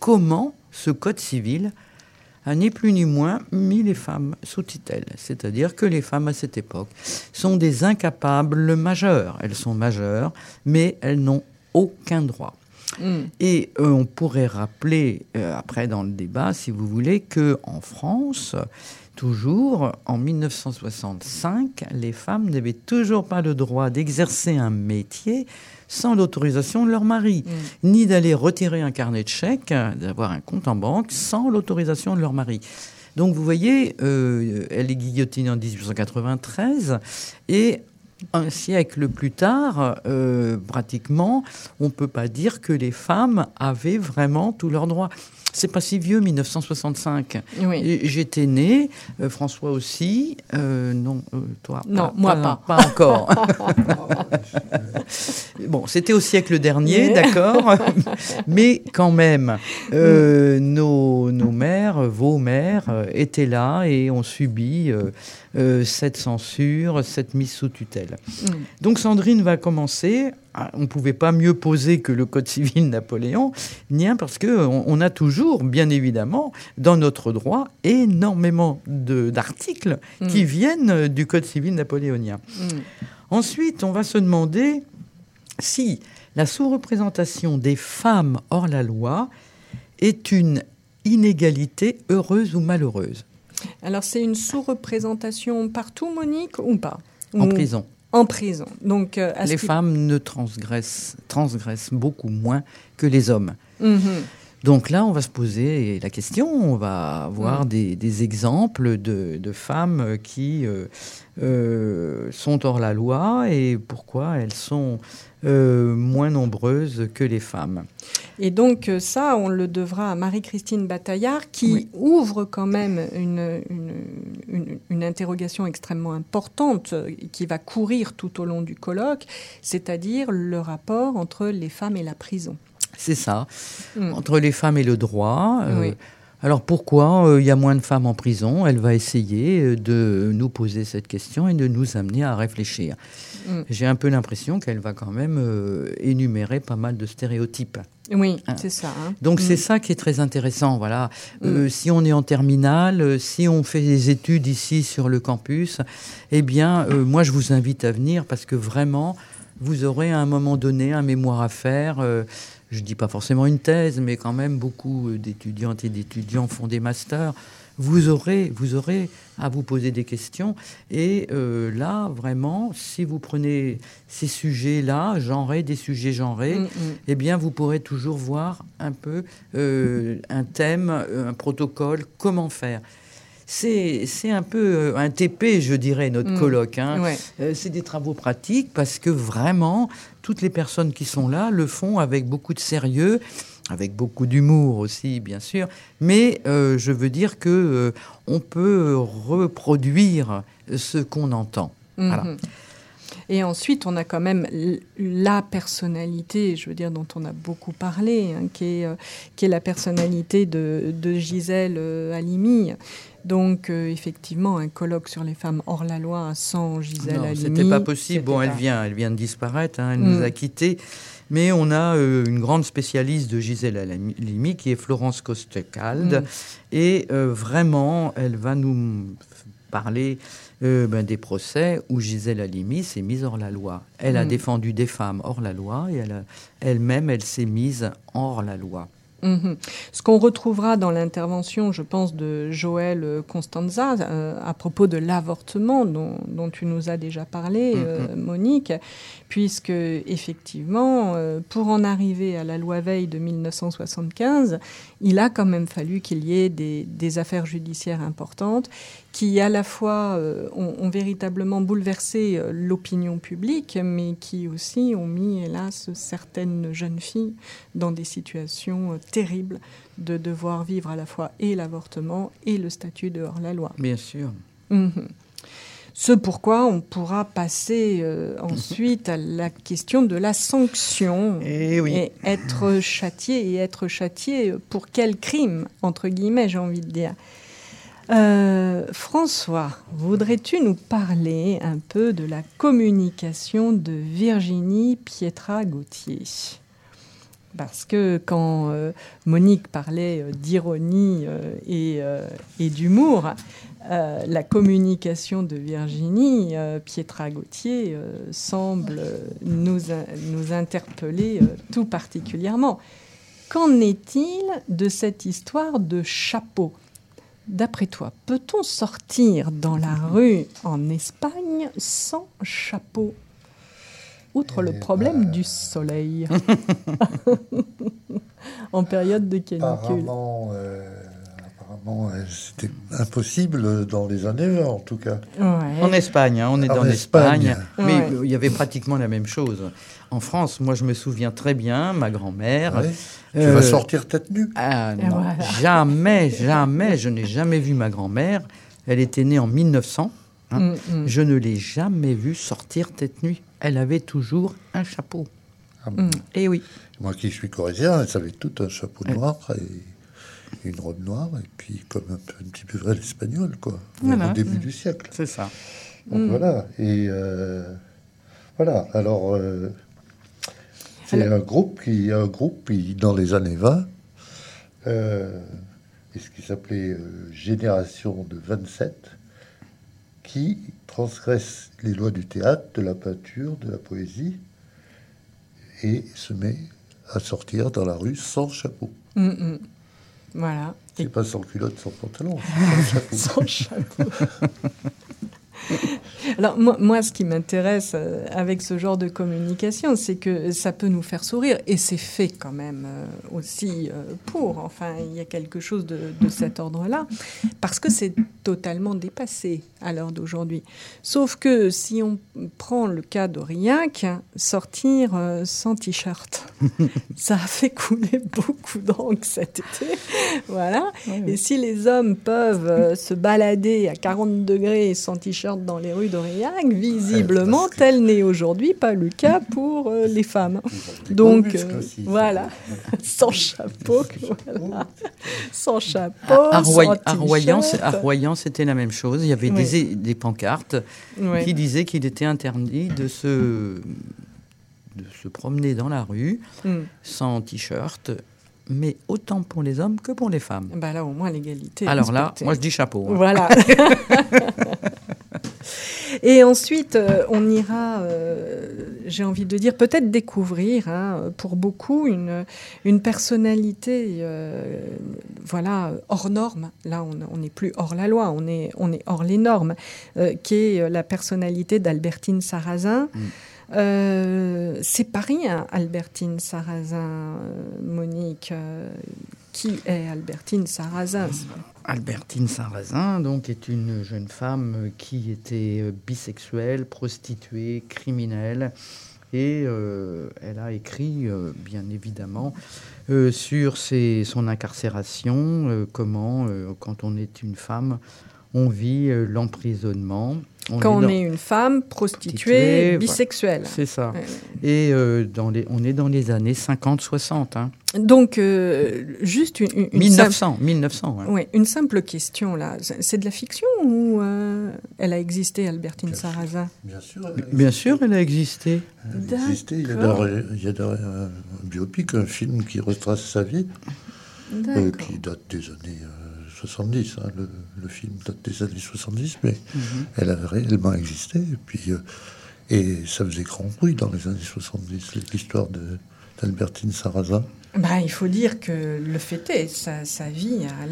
comment ce Code civil ni plus ni moins mis les femmes sous tutelle. C'est-à-dire que les femmes à cette époque sont des incapables majeures. Elles sont majeures, mais elles n'ont aucun droit. Mm. Et euh, on pourrait rappeler, euh, après dans le débat, si vous voulez, que en France, toujours, en 1965, les femmes n'avaient toujours pas le droit d'exercer un métier sans l'autorisation de leur mari, ni d'aller retirer un carnet de chèques, d'avoir un compte en banque sans l'autorisation de leur mari. Donc vous voyez, euh, elle est guillotinée en 1893 et un siècle plus tard, euh, pratiquement, on ne peut pas dire que les femmes avaient vraiment tous leurs droits. C'est pas si vieux, 1965. Oui. J'étais né, euh, François aussi. euh, non, euh, toi Non, moi pas. Pas encore. bon, c'était au siècle dernier, d'accord. Mais quand même, euh, nos, nos mères, vos mères, euh, étaient là et ont subi euh, cette censure, cette mise sous tutelle. Mm. Donc Sandrine va commencer ah, on ne pouvait pas mieux poser que le Code civil napoléonien, parce qu'on on a toujours, bien évidemment, dans notre droit, énormément d'articles Mm. qui viennent du Code civil napoléonien. Mm. Ensuite, on va se demander si la sous-représentation des femmes hors la loi est une inégalité heureuse ou malheureuse Alors, c'est une sous-représentation partout, Monique, ou pas en Ou- prison. En prison. Donc, euh, Les femmes ne transgressent, transgressent beaucoup moins que les hommes. Mhm. Donc là, on va se poser la question, on va voir Mm. des, des exemples de, de femmes qui euh, euh, sont hors la loi et pourquoi elles sont euh, moins nombreuses que les femmes. Et donc ça, on le devra à Marie-Christine Bataillard, qui Oui. ouvre quand même une, une, une- une interrogation extrêmement importante qui va courir tout au long du colloque, c'est-à-dire le rapport entre les femmes et la prison. C'est ça, Mm. entre les femmes et le droit. euh. Alors pourquoi euh, il y a moins de femmes en prison? Elle va essayer euh, de nous poser cette question et de nous amener à réfléchir. Mm. J'ai un peu l'impression qu'elle va quand même euh, énumérer pas mal de stéréotypes. Oui, Ah. c'est ça. hein. Donc c'est ça qui est très intéressant. Voilà, Euh, si on est en terminale, si on fait des études ici sur le campus, eh bien, moi je vous invite à venir parce que vraiment, vous aurez à un moment donné un mémoire à faire. Je dis pas forcément une thèse, mais quand même beaucoup euh, d'étudiantes et d'étudiants font des masters. Vous aurez, vous aurez à vous poser des questions. Et euh, là, vraiment, si vous prenez ces sujets-là, genrés, des sujets genrés, Mm, mm. eh bien, vous pourrez toujours voir un peu euh, un thème, un protocole, comment faire. C'est un peu euh, un TP, je dirais, notre Mm. colloque. hein. Ouais. Euh, c'est des travaux pratiques parce que vraiment, toutes les personnes qui sont là le font avec beaucoup de sérieux, avec beaucoup d'humour aussi, bien sûr. Mais euh, je veux dire que euh, on peut reproduire ce qu'on entend. Voilà. Mhm. Et ensuite, on a quand même la personnalité, je veux dire, dont on a beaucoup parlé, hein, qui, est, euh, qui est la personnalité de, de Gisèle Halimi. Donc, euh, effectivement, un colloque sur les femmes hors la loi sans Gisèle Non, Halimi. c'était pas possible. Bon, elle vient, elle vient de disparaître, hein, elle Mm. nous a quittés. Mais on a euh, une grande spécialiste de Gisèle Halimi qui est Florence Costecalde. Mm. Et euh, vraiment, elle va nous parler euh, ben, des procès où Gisèle Halimi s'est mise hors la loi. Elle a Mm. défendu des femmes hors la loi et elle elle-même, elle s'est mise hors la loi. Mhm. Ce qu'on retrouvera dans l'intervention, je pense, de Joël euh, Constanza euh, à propos de l'avortement dont, dont tu nous as déjà parlé, euh, Monique, puisque effectivement, euh, pour en arriver à la loi Veil de 1975, il a quand même fallu qu'il y ait des, des affaires judiciaires importantes qui à la fois euh, ont, ont véritablement bouleversé euh, l'opinion publique, mais qui aussi ont mis, hélas, certaines jeunes filles dans des situations terribles de devoir vivre à la fois et l'avortement et le statut de hors-la-loi. Bien sûr. Mhm. Ce pourquoi on pourra passer euh, ensuite à la question de la sanction. Eh oui. Et être châtié et être châtié pour quel crime, entre guillemets, j'ai envie de dire. Euh, François, voudrais-tu nous parler un peu de la communication de Virginie Pietra-Gauthier? Parce que quand euh, Monique parlait euh, d'ironie euh, et, et d'humour, euh, la communication de Virginie euh, Pietra-Gauthier euh, semble euh, nous, nous interpeller euh, tout particulièrement. Qu'en est-il de cette histoire de chapeau? D'après toi, peut-on sortir dans la rue en Espagne sans chapeau? Outre le problème du soleil en période de canicule. Euh, euh, c'était impossible dans les années 20, en tout cas. Ouais. En Espagne, hein, on est En en Espagne. Espagne, mais Ouais. il y avait pratiquement la même chose. En France, moi je me souviens très bien, ma grand-mère. Ouais. Tu euh, vas sortir tête nue. Ah Et non, voilà. jamais, jamais, je n'ai jamais vu ma grand-mère. Elle était née en 1900. hein. Mm, mm. Je ne l'ai jamais vue sortir tête nuit. Elle avait toujours un chapeau. Ah bon. Mm. Et oui. Moi qui suis corésien, elle avait tout un chapeau noir et une robe noire, et puis comme un, petit peu vrai l'espagnol, quoi, Voilà. au début du siècle. C'est ça. Donc Mm. voilà. Et euh, voilà. Alors, euh, C'est un groupe qui, un groupe qui, dans les années 20, euh, et ce qui s'appelait euh, Génération de 27, qui transgresse les lois du théâtre, de la peinture, de la poésie, et se met à sortir dans la rue sans chapeau. Mm, mm. Voilà. C'est pas sans culotte, sans pantalon, sans chapeau. Alors moi, moi, ce qui m'intéresse euh, avec ce genre de communication, c'est que ça peut nous faire sourire, et c'est fait quand même euh, aussi euh, pour. Enfin, il y a quelque chose de, de cet ordre-là, parce que c'est totalement dépassé à l'heure d'aujourd'hui. Sauf que si on prend le cas d'Aurillac, sortir euh, sans t-shirt, ça a fait couler beaucoup d'encre cet été. voilà. Et si les hommes peuvent se balader à 40 degrés sans t-shirt dans les rues d'Aurillac, visiblement, tel n'est aujourd'hui pas le cas pour euh, les femmes. Donc, euh, aussi. voilà, sans chapeau, voilà. sans chapeau, À, à Royan, c'était la même chose. Il y avait Oui. des, des pancartes qui disaient qu'il était interdit de se, de se promener dans la rue Mm. sans t-shirt, mais autant pour les hommes que pour les femmes. Bah là, au moins, l'égalité. Alors là, moi je dis chapeau. hein. Voilà. Et ensuite, euh, on ira, euh, j'ai envie de dire, peut-être découvrir, hein, pour beaucoup, une, une personnalité, euh, voilà, hors norme. Là, on n'est plus hors la loi, on est, on est hors les normes, euh, qui est la personnalité d'Albertine Sarrazin. Mm. Euh, c'est pas rien, Albertine Sarrazin, euh, Monique. euh, qui est Albertine Sarrazin? Albertine Sarrazin, donc, est une jeune femme qui était bisexuelle, prostituée, criminelle. Et euh, elle a écrit, euh, bien évidemment, euh, sur son incarcération, comment, quand on est une femme, on vit euh, l'emprisonnement. Quand on dans- est une femme prostituée, Prostituée, bisexuelle. C'est ça. Ouais. Et euh, dans les, on est dans les années 50-60. Hein. Donc, euh, juste une, une- une 1900, simple, 1900. hein. ouais, une simple question là. C'est de la fiction ou euh, elle a existé, Albertine Sarrazin? Bien sûr, elle a Bien sûr, elle a existé. Elle a existé. Il y a, il y un biopic, un film qui retrace sa vie, euh, D'accord. qui date des années euh, 70. hein. Le, le film date des années 70, mais Mhm. elle a réellement existé. Et, puis, euh, et ça faisait grand bruit dans les années 70, l'histoire d'Albertine Sarrazin. Bah, il faut dire que le fêter, sa, sa vie a,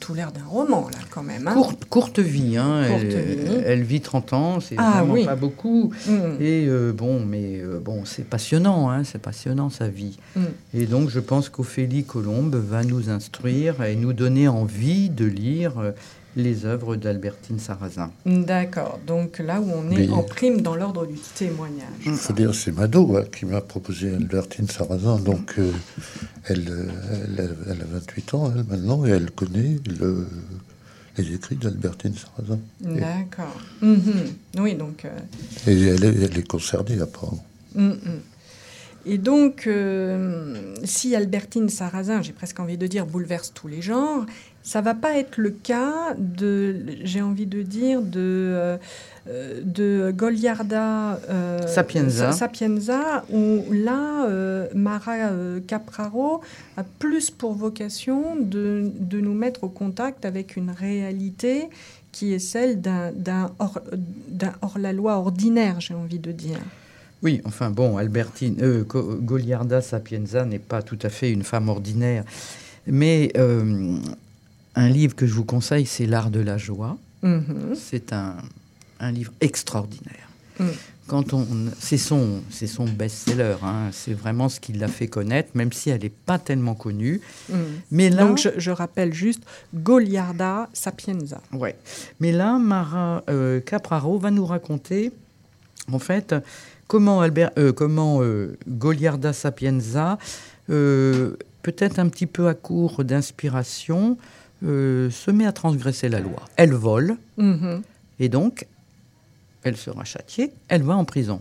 tout l'air d'un roman là, quand même. hein. Courte, courte vie, hein. Courte elle, vie. elle vit 30 ans, c'est Ah, vraiment oui. pas beaucoup. Mm. Et euh, bon, mais euh, bon, c'est passionnant, hein, c'est passionnant sa vie. Mm. Et donc, je pense qu'Ophélie Colombe va nous instruire et nous donner envie de lire euh, les œuvres d'Albertine Sarrazin. D'accord. Donc là où on est Mais- en prime dans l'ordre du témoignage. Il faut dire, c'est Mado hein, qui m'a proposé Albertine Sarrazin. Donc, euh, elle, elle, a- elle a 28 ans, elle, maintenant, et elle connaît le- les écrits d'Albertine Sarrazin. Et, D'accord. Mhm. Oui, donc. euh, et elle, est, elle est concernée, apparemment. Mm, mm. Et donc, euh, si Albertine Sarrazin, j'ai presque envie de dire, bouleverse tous les genres, ça va pas être le cas de, j'ai envie de dire, de, euh, de Goliarda euh, Sapienza. Sa- Sapienza, où là, euh, Mara Capraro a plus pour vocation de, de nous mettre au contact avec une réalité qui est celle d'un d'un hors, d'un hors-la-loi ordinaire, j'ai envie de dire. Oui, enfin bon, Albertine, euh, Go- Goliarda Sapienza n'est pas tout à fait une femme ordinaire. Mais euh, un livre que je vous conseille, c'est L'art de la joie. Mhm. C'est un, un livre extraordinaire. Mm. Quand on, c'est son, c'est son best-seller. hein. C'est vraiment ce qui l'a fait connaître, même si elle n'est pas tellement connue. Mm. Mais là, Donc, je, je rappelle juste Goliarda Sapienza. Ouais. Mais là, Mara euh, Capraro va nous raconter, en fait, comment, Albert, euh, comment euh, Goliarda Sapienza, peut-être un petit peu à court d'inspiration, euh, se met à transgresser la loi. Elle vole, Mhm. et donc, elle sera châtiée, elle va en prison.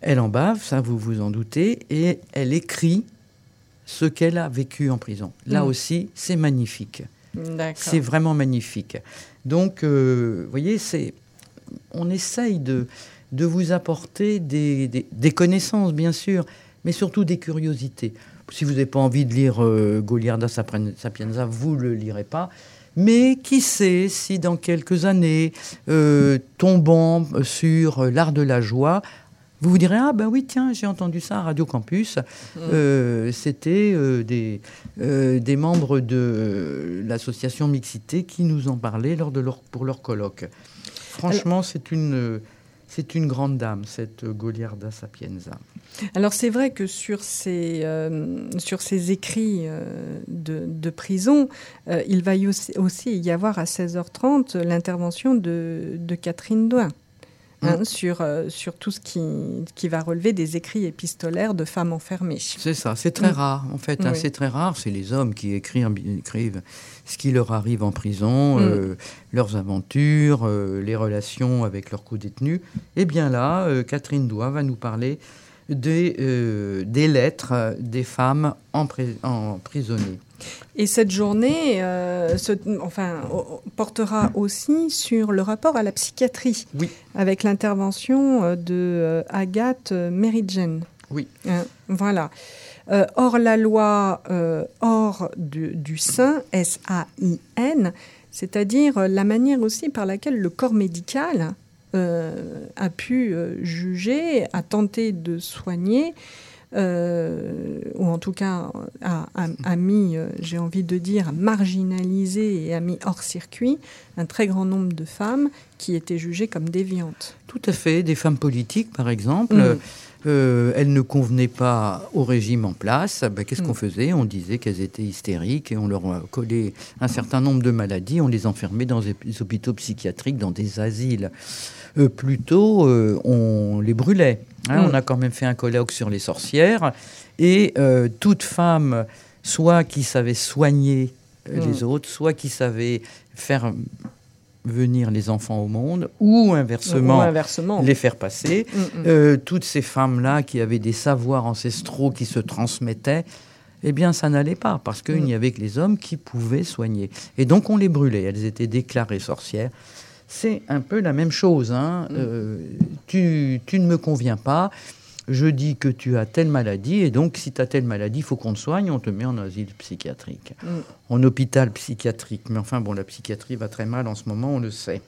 Elle en bave, ça vous vous en doutez, et elle écrit ce qu'elle a vécu en prison. Là Mm. aussi, c'est magnifique. C'est vraiment magnifique. Donc, euh, vous voyez, c'est, on essaye de, de vous apporter des, des- des connaissances, bien sûr, mais surtout des curiosités. Si vous n'avez pas envie de lire euh, Goliarda Sapienza, vous ne le lirez pas. Mais qui sait si dans quelques années, euh, tombant sur l'art de la joie, vous vous direz, ah ben oui, tiens, j'ai entendu ça à Radio Campus. Euh, C'était euh, des, euh, des membres de l'association Mixité qui nous en parlaient lors de leur, pour leur colloque. Franchement, c'est une, c'est une grande dame, cette Goliarda Sapienza. Alors c'est vrai que sur ces, euh, sur ces écrits euh, de, de prison, euh, il va y aussi, aussi y avoir à 16h30 l'intervention de, de Catherine Douin. hein, sur, euh, sur tout ce qui, qui va relever des écrits épistolaires de femmes enfermées. C'est ça, c'est très Mm. rare en fait. hein, Oui. c'est très rare. C'est les hommes qui écrivent, écrivent ce qui leur arrive en prison, Mm. leurs aventures, les relations avec leurs co-détenus. Et bien là, Catherine Doigt va nous parler des, euh, des lettres des femmes empri- emprisonnées. Et cette journée euh, se- enfin, portera aussi sur le rapport à la psychiatrie, Oui. avec l'intervention euh, de Agathe. Oui. Hein, voilà. Euh, hors la loi, hors du, du sein, S-A-I-N, c'est-à-dire la manière aussi par laquelle le corps médical euh, a pu euh, juger, a tenté de soigner, euh, ou en tout cas a, a- a mis, j'ai envie de dire, marginalisé et a mis hors circuit un très grand nombre de femmes qui étaient jugées comme déviantes. Tout à fait, des femmes politiques par exemple. Mm. Euh, elles ne convenaient pas au régime en place. Ben, Qu'est-ce qu'on faisait? On disait qu'elles étaient hystériques et on leur collé un certain nombre de maladies. On les enfermait dans des hôpitaux psychiatriques, dans des asiles. Euh, plutôt, euh, on les brûlait. hein. Mm. On a quand même fait un colloque sur les sorcières. Et toute femme, soit qui savait soigner les autres, soit qui savait faire venir les enfants au monde, ou inversement, Ou inversement. les faire passer. Mm, mm. Euh, toutes ces femmes-là qui avaient des savoirs ancestraux qui se transmettaient, eh bien, ça n'allait pas, parce qu'il Mm. n'y avait que les hommes qui pouvaient soigner. Et donc, on les brûlait. Elles étaient déclarées sorcières. C'est un peu la même chose. hein. Mm. Euh, tu, tu ne me conviens pas. Je dis que tu as telle maladie, et donc si tu as telle maladie, il faut qu'on te soigne, on te met en asile psychiatrique, Mm. en hôpital psychiatrique. Mais enfin, bon, la psychiatrie va très mal en ce moment, on le sait.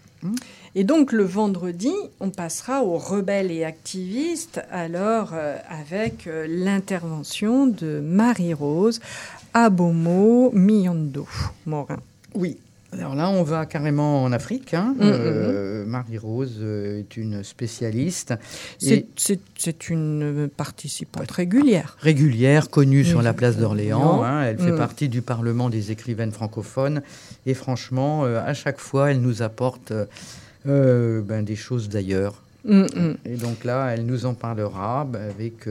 Et donc le vendredi, on passera aux rebelles et activistes, alors euh, avec euh, l'intervention de Marie-Rose Abomo Miondo Morin. Oui. Alors là, on va carrément en Afrique. hein. Mm, Euh, Marie-Rose euh, est une spécialiste C'est une participante régulière. régulière, connue sur la place D'Orléans. hein. Elle fait Mm. partie du Parlement des écrivaines francophones. Et franchement, euh, à chaque fois, elle nous apporte euh, euh, ben, des choses d'ailleurs. Mm, mm. Et donc là, elle nous en parlera ben, avec.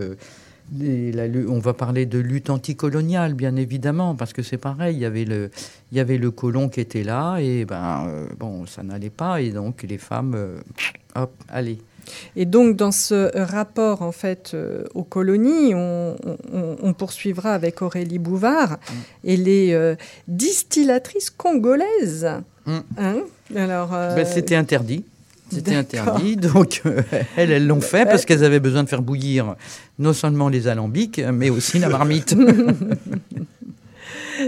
La on va parler de lutte anticoloniale, bien évidemment, parce que c'est pareil. Il y avait le, il y avait le colon qui était là, et ben euh, bon, ça n'allait pas, et donc les femmes, euh, hop, allez. Et donc, dans ce rapport, en fait, euh, aux colonies, on, on- on poursuivra avec Aurélie Bouvard. Et les distillatrices congolaises. Mm. Hein? Alors, Ben, c'était interdit. C'était interdit, donc euh, elles, elles l'ont fait parce qu'elles avaient besoin de faire bouillir non seulement les alambics, mais aussi la marmite.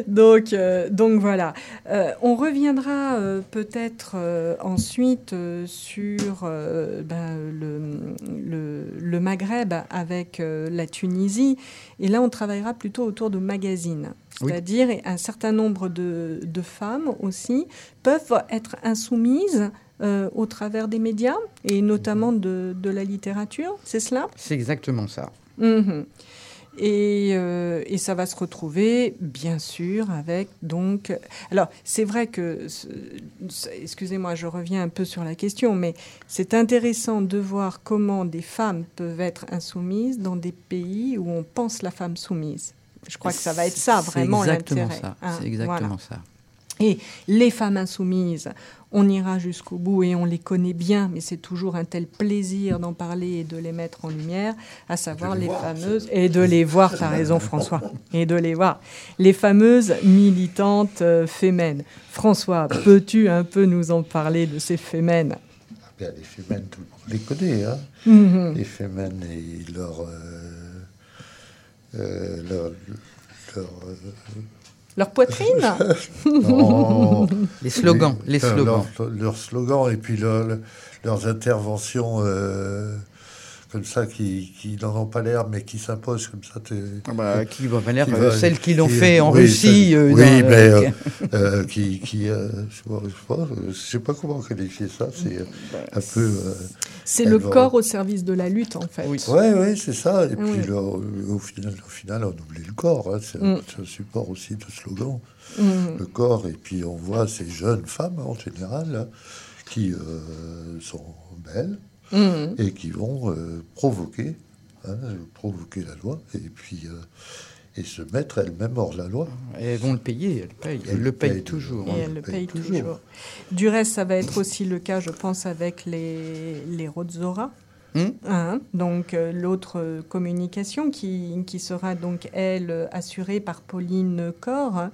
donc, euh, donc voilà. Euh, on reviendra euh, peut-être ensuite sur ben, le, le- le Maghreb avec la Tunisie. Et là, on travaillera plutôt autour de magazines. Oui. C'est-à-dire un certain nombre de, de femmes aussi peuvent être insoumises euh, au travers des médias et notamment de, de la littérature. C'est cela? C'est exactement ça. Mhm. Et, euh, et ça va se retrouver, bien sûr, avec donc. Alors, c'est vrai que, excusez-moi, je reviens un peu sur la question, mais c'est intéressant de voir comment des femmes peuvent être insoumises dans des pays où on pense la femme soumise. Je crois que ça va être ça C'est vraiment exactement l'intérêt. ça. hein, C'est exactement voilà. ça. Et les femmes insoumises, on ira jusqu'au bout et on les connaît bien, mais c'est toujours un tel plaisir d'en parler et de les mettre en lumière, à savoir les fameuses, et de les voir, tu as raison François, et de les voir, les fameuses militantes euh, fémènes. François, peux-tu un peu nous en parler de ces fémènes? Bien, les femmes, tout le monde les connaît. Hein. Mhm. Les femmes et leur, euh, euh, leur, leur, euh, Leur poitrine non, Les slogans, les slogans. Leurs slogans et puis leur- leur- leurs interventions euh, comme ça qui, qui n'en ont pas l'air mais qui s'imposent comme ça. t'es- Ah bah, qui va l'air, qui euh, va- celles qui l'ont fait en oui, Russie. euh, oui, dans- mais euh, euh, euh, qui, qui euh, je sais pas, je sais pas, euh, sais pas comment qualifier ça. C'est euh, un peu. euh, C'est le corps au service de la lutte, en fait. Oui. Ouais, ouais, c'est ça. Et Oui. puis le- au, final, au final, on oublie le corps. hein. C'est Mm. c'est un support aussi de slogan. Mm. Le corps. Et puis on voit ces jeunes femmes en général là, qui euh, sont belles Mm. et qui vont euh, provoquer, hein, provoquer la loi et puis euh, et se mettre elles-mêmes hors la loi. Elles vont le payer, elles payent, elles Elles le payent payent toujours. Et hein. elle le paye paye toujours. toujours. Du reste, ça va être aussi le cas, je pense, avec les, les Rodzora. Hum Hein, donc euh, l'autre communication qui, qui sera donc elle assurée par Pauline Corr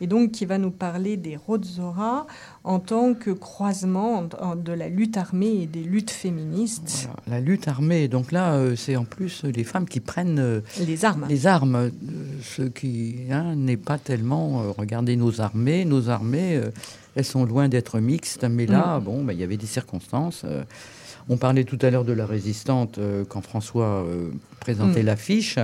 et donc qui va nous parler des Rodzora en tant que croisement en- en- de la lutte armée et des luttes féministes, Voilà, la lutte armée. Donc là, euh, c'est en plus les femmes qui prennent euh, les armes. les armes. euh, ce qui hein, n'est pas tellement. euh, regardez nos armées. Nos armées, euh, elles sont loin d'être mixtes. Mais là, Mm. bon, bah, il y avait des circonstances. euh, on parlait tout à l'heure de la résistante euh, quand François euh, présentait Mm. l'affiche.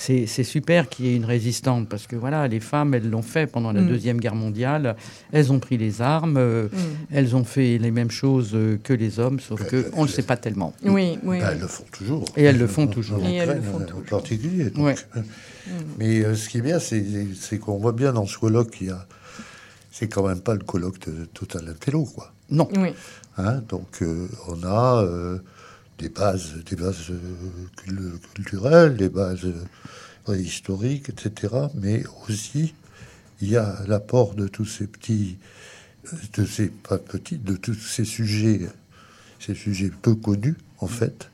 C'est super qu'il y ait une résistante parce que voilà, les femmes, elles l'ont fait pendant la Mm. Deuxième Guerre mondiale. Elles ont pris les armes. euh, Mm. elles ont fait les mêmes choses euh, que les hommes, sauf que ben, on ne le sait pas tellement. Oui, oui. Bah, elles le font toujours. Et elles le font toujours. En Et elles le Ukraine, font euh, toujours. En particulier. donc. Ouais. Mais euh, ce qui est bien, c'est qu'on voit bien dans ce colloque qu'il y a. C'est quand même pas le colloque de Total Intello, quoi. Non. Oui. Hein, donc euh, on a euh, des bases, des bases euh, cul- culturelles, des bases euh, historiques, etc. Mais aussi il y a l'apport de tous ces petits, euh, de ces pas petits, de tous ces sujets, ces sujets peu connus en fait,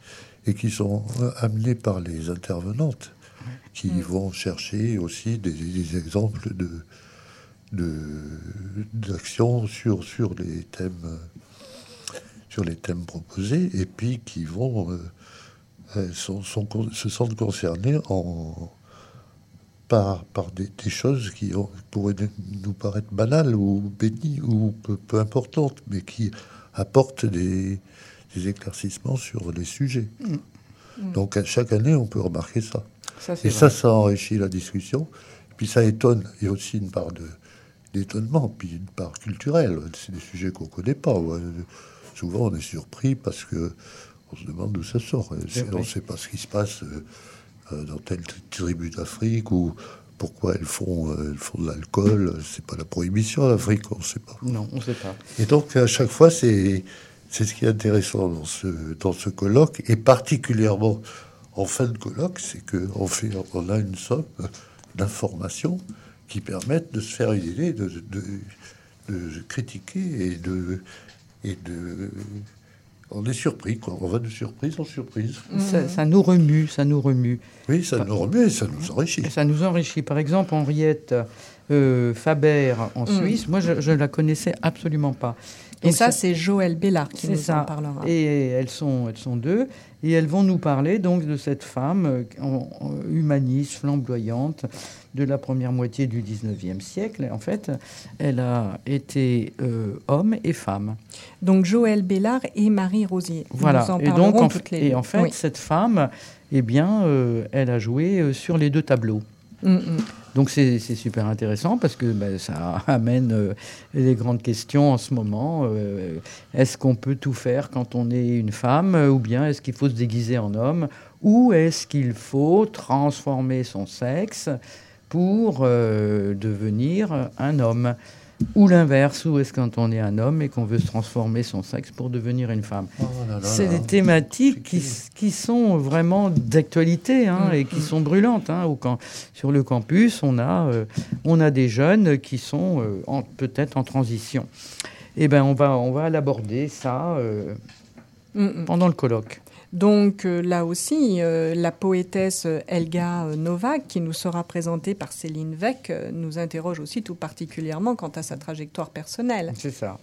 et qui sont amenés par les intervenantes, qui vont chercher aussi des, des exemples de de- d'actions sur sur les thèmes sur les thèmes proposés et puis qui vont euh, euh, sont, se sentent concernés en par, par des, des choses qui ont- pourraient nous paraître banales ou bénies ou peu, peu importantes, mais qui apportent des, des éclaircissements sur les sujets. Donc à chaque année, on peut remarquer ça. Et ça, vrai. ça enrichit la discussion. Puis ça étonne. Il y a aussi une part d'étonnement, puis une part culturelle. C'est des sujets qu'on connaît pas. ouais. Souvent, on est surpris parce que on se demande d'où ça sort. On ne sait pas ce qui se passe euh, euh, dans telle tribu d'Afrique ou pourquoi elles font, euh, elles font de l'alcool. C'est pas la prohibition en Afrique, on ne sait pas. Non, on ne sait pas. Et donc, à chaque fois, c'est c'est ce qui est intéressant dans ce, dans ce colloque, et particulièrement en fin de colloque, c'est qu'on fait, on a une somme d'informations qui permettent de se faire une idée, de, de, de critiquer et de, et de. On est surpris, quoi. On va de surprise en surprise. Ça, ça nous remue, ça nous remue. Oui, ça nous remet, et ça nous enrichit. Ça nous enrichit. Par exemple, Henriette euh, Faber en Mm. Suisse, moi, je ne la connaissais absolument pas. Et ça, c'est Joël Bellard qui nous ça. en parlera. Et elles sont, elles sont deux. Et elles vont nous parler donc de cette femme euh, humaniste, flamboyante, de la première moitié du 19e siècle. En fait, elle a été euh, homme et femme. Donc Joël Bellard et Marie Rosier. Voilà. Nous en et donc, en, toutes f- les et deux. en fait, Oui. cette femme, eh bien, euh, elle a joué sur les deux tableaux. Donc c'est super intéressant parce que ben, ça amène euh, les grandes questions en ce moment. Euh, est-ce qu'on peut tout faire quand on est une femme euh, ou bien est-ce qu'il faut se déguiser en homme ou est-ce qu'il faut transformer son sexe pour devenir un homme? Ou l'inverse, ou est-ce quand on est un homme et qu'on veut se transformer son sexe pour devenir une femme Oh C'est des thématiques qui, qui sont vraiment d'actualité hein, Mm. et qui sont brûlantes. hein. Au camp- sur le campus, on a, euh, on a des jeunes qui sont euh, peut-être en transition. Eh ben, on va, on va l'aborder ça euh, Mm, mm. pendant le colloque. Donc euh, là aussi, euh, la poétesse Elga euh, Novak, qui nous sera présentée par Céline Weck, euh, nous interroge aussi tout particulièrement quant à sa trajectoire personnelle. C'est ça.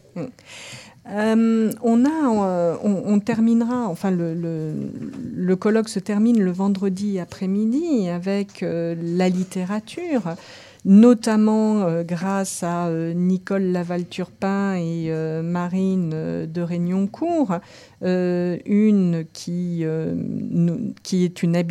Euh, on, a, on, on terminera, enfin le, le, le colloque se termine le vendredi après-midi avec euh, la littérature, notamment euh, grâce à euh, Nicole Laval-Turpin et euh, Marine de Régnoncourt, une qui, qui est une habituée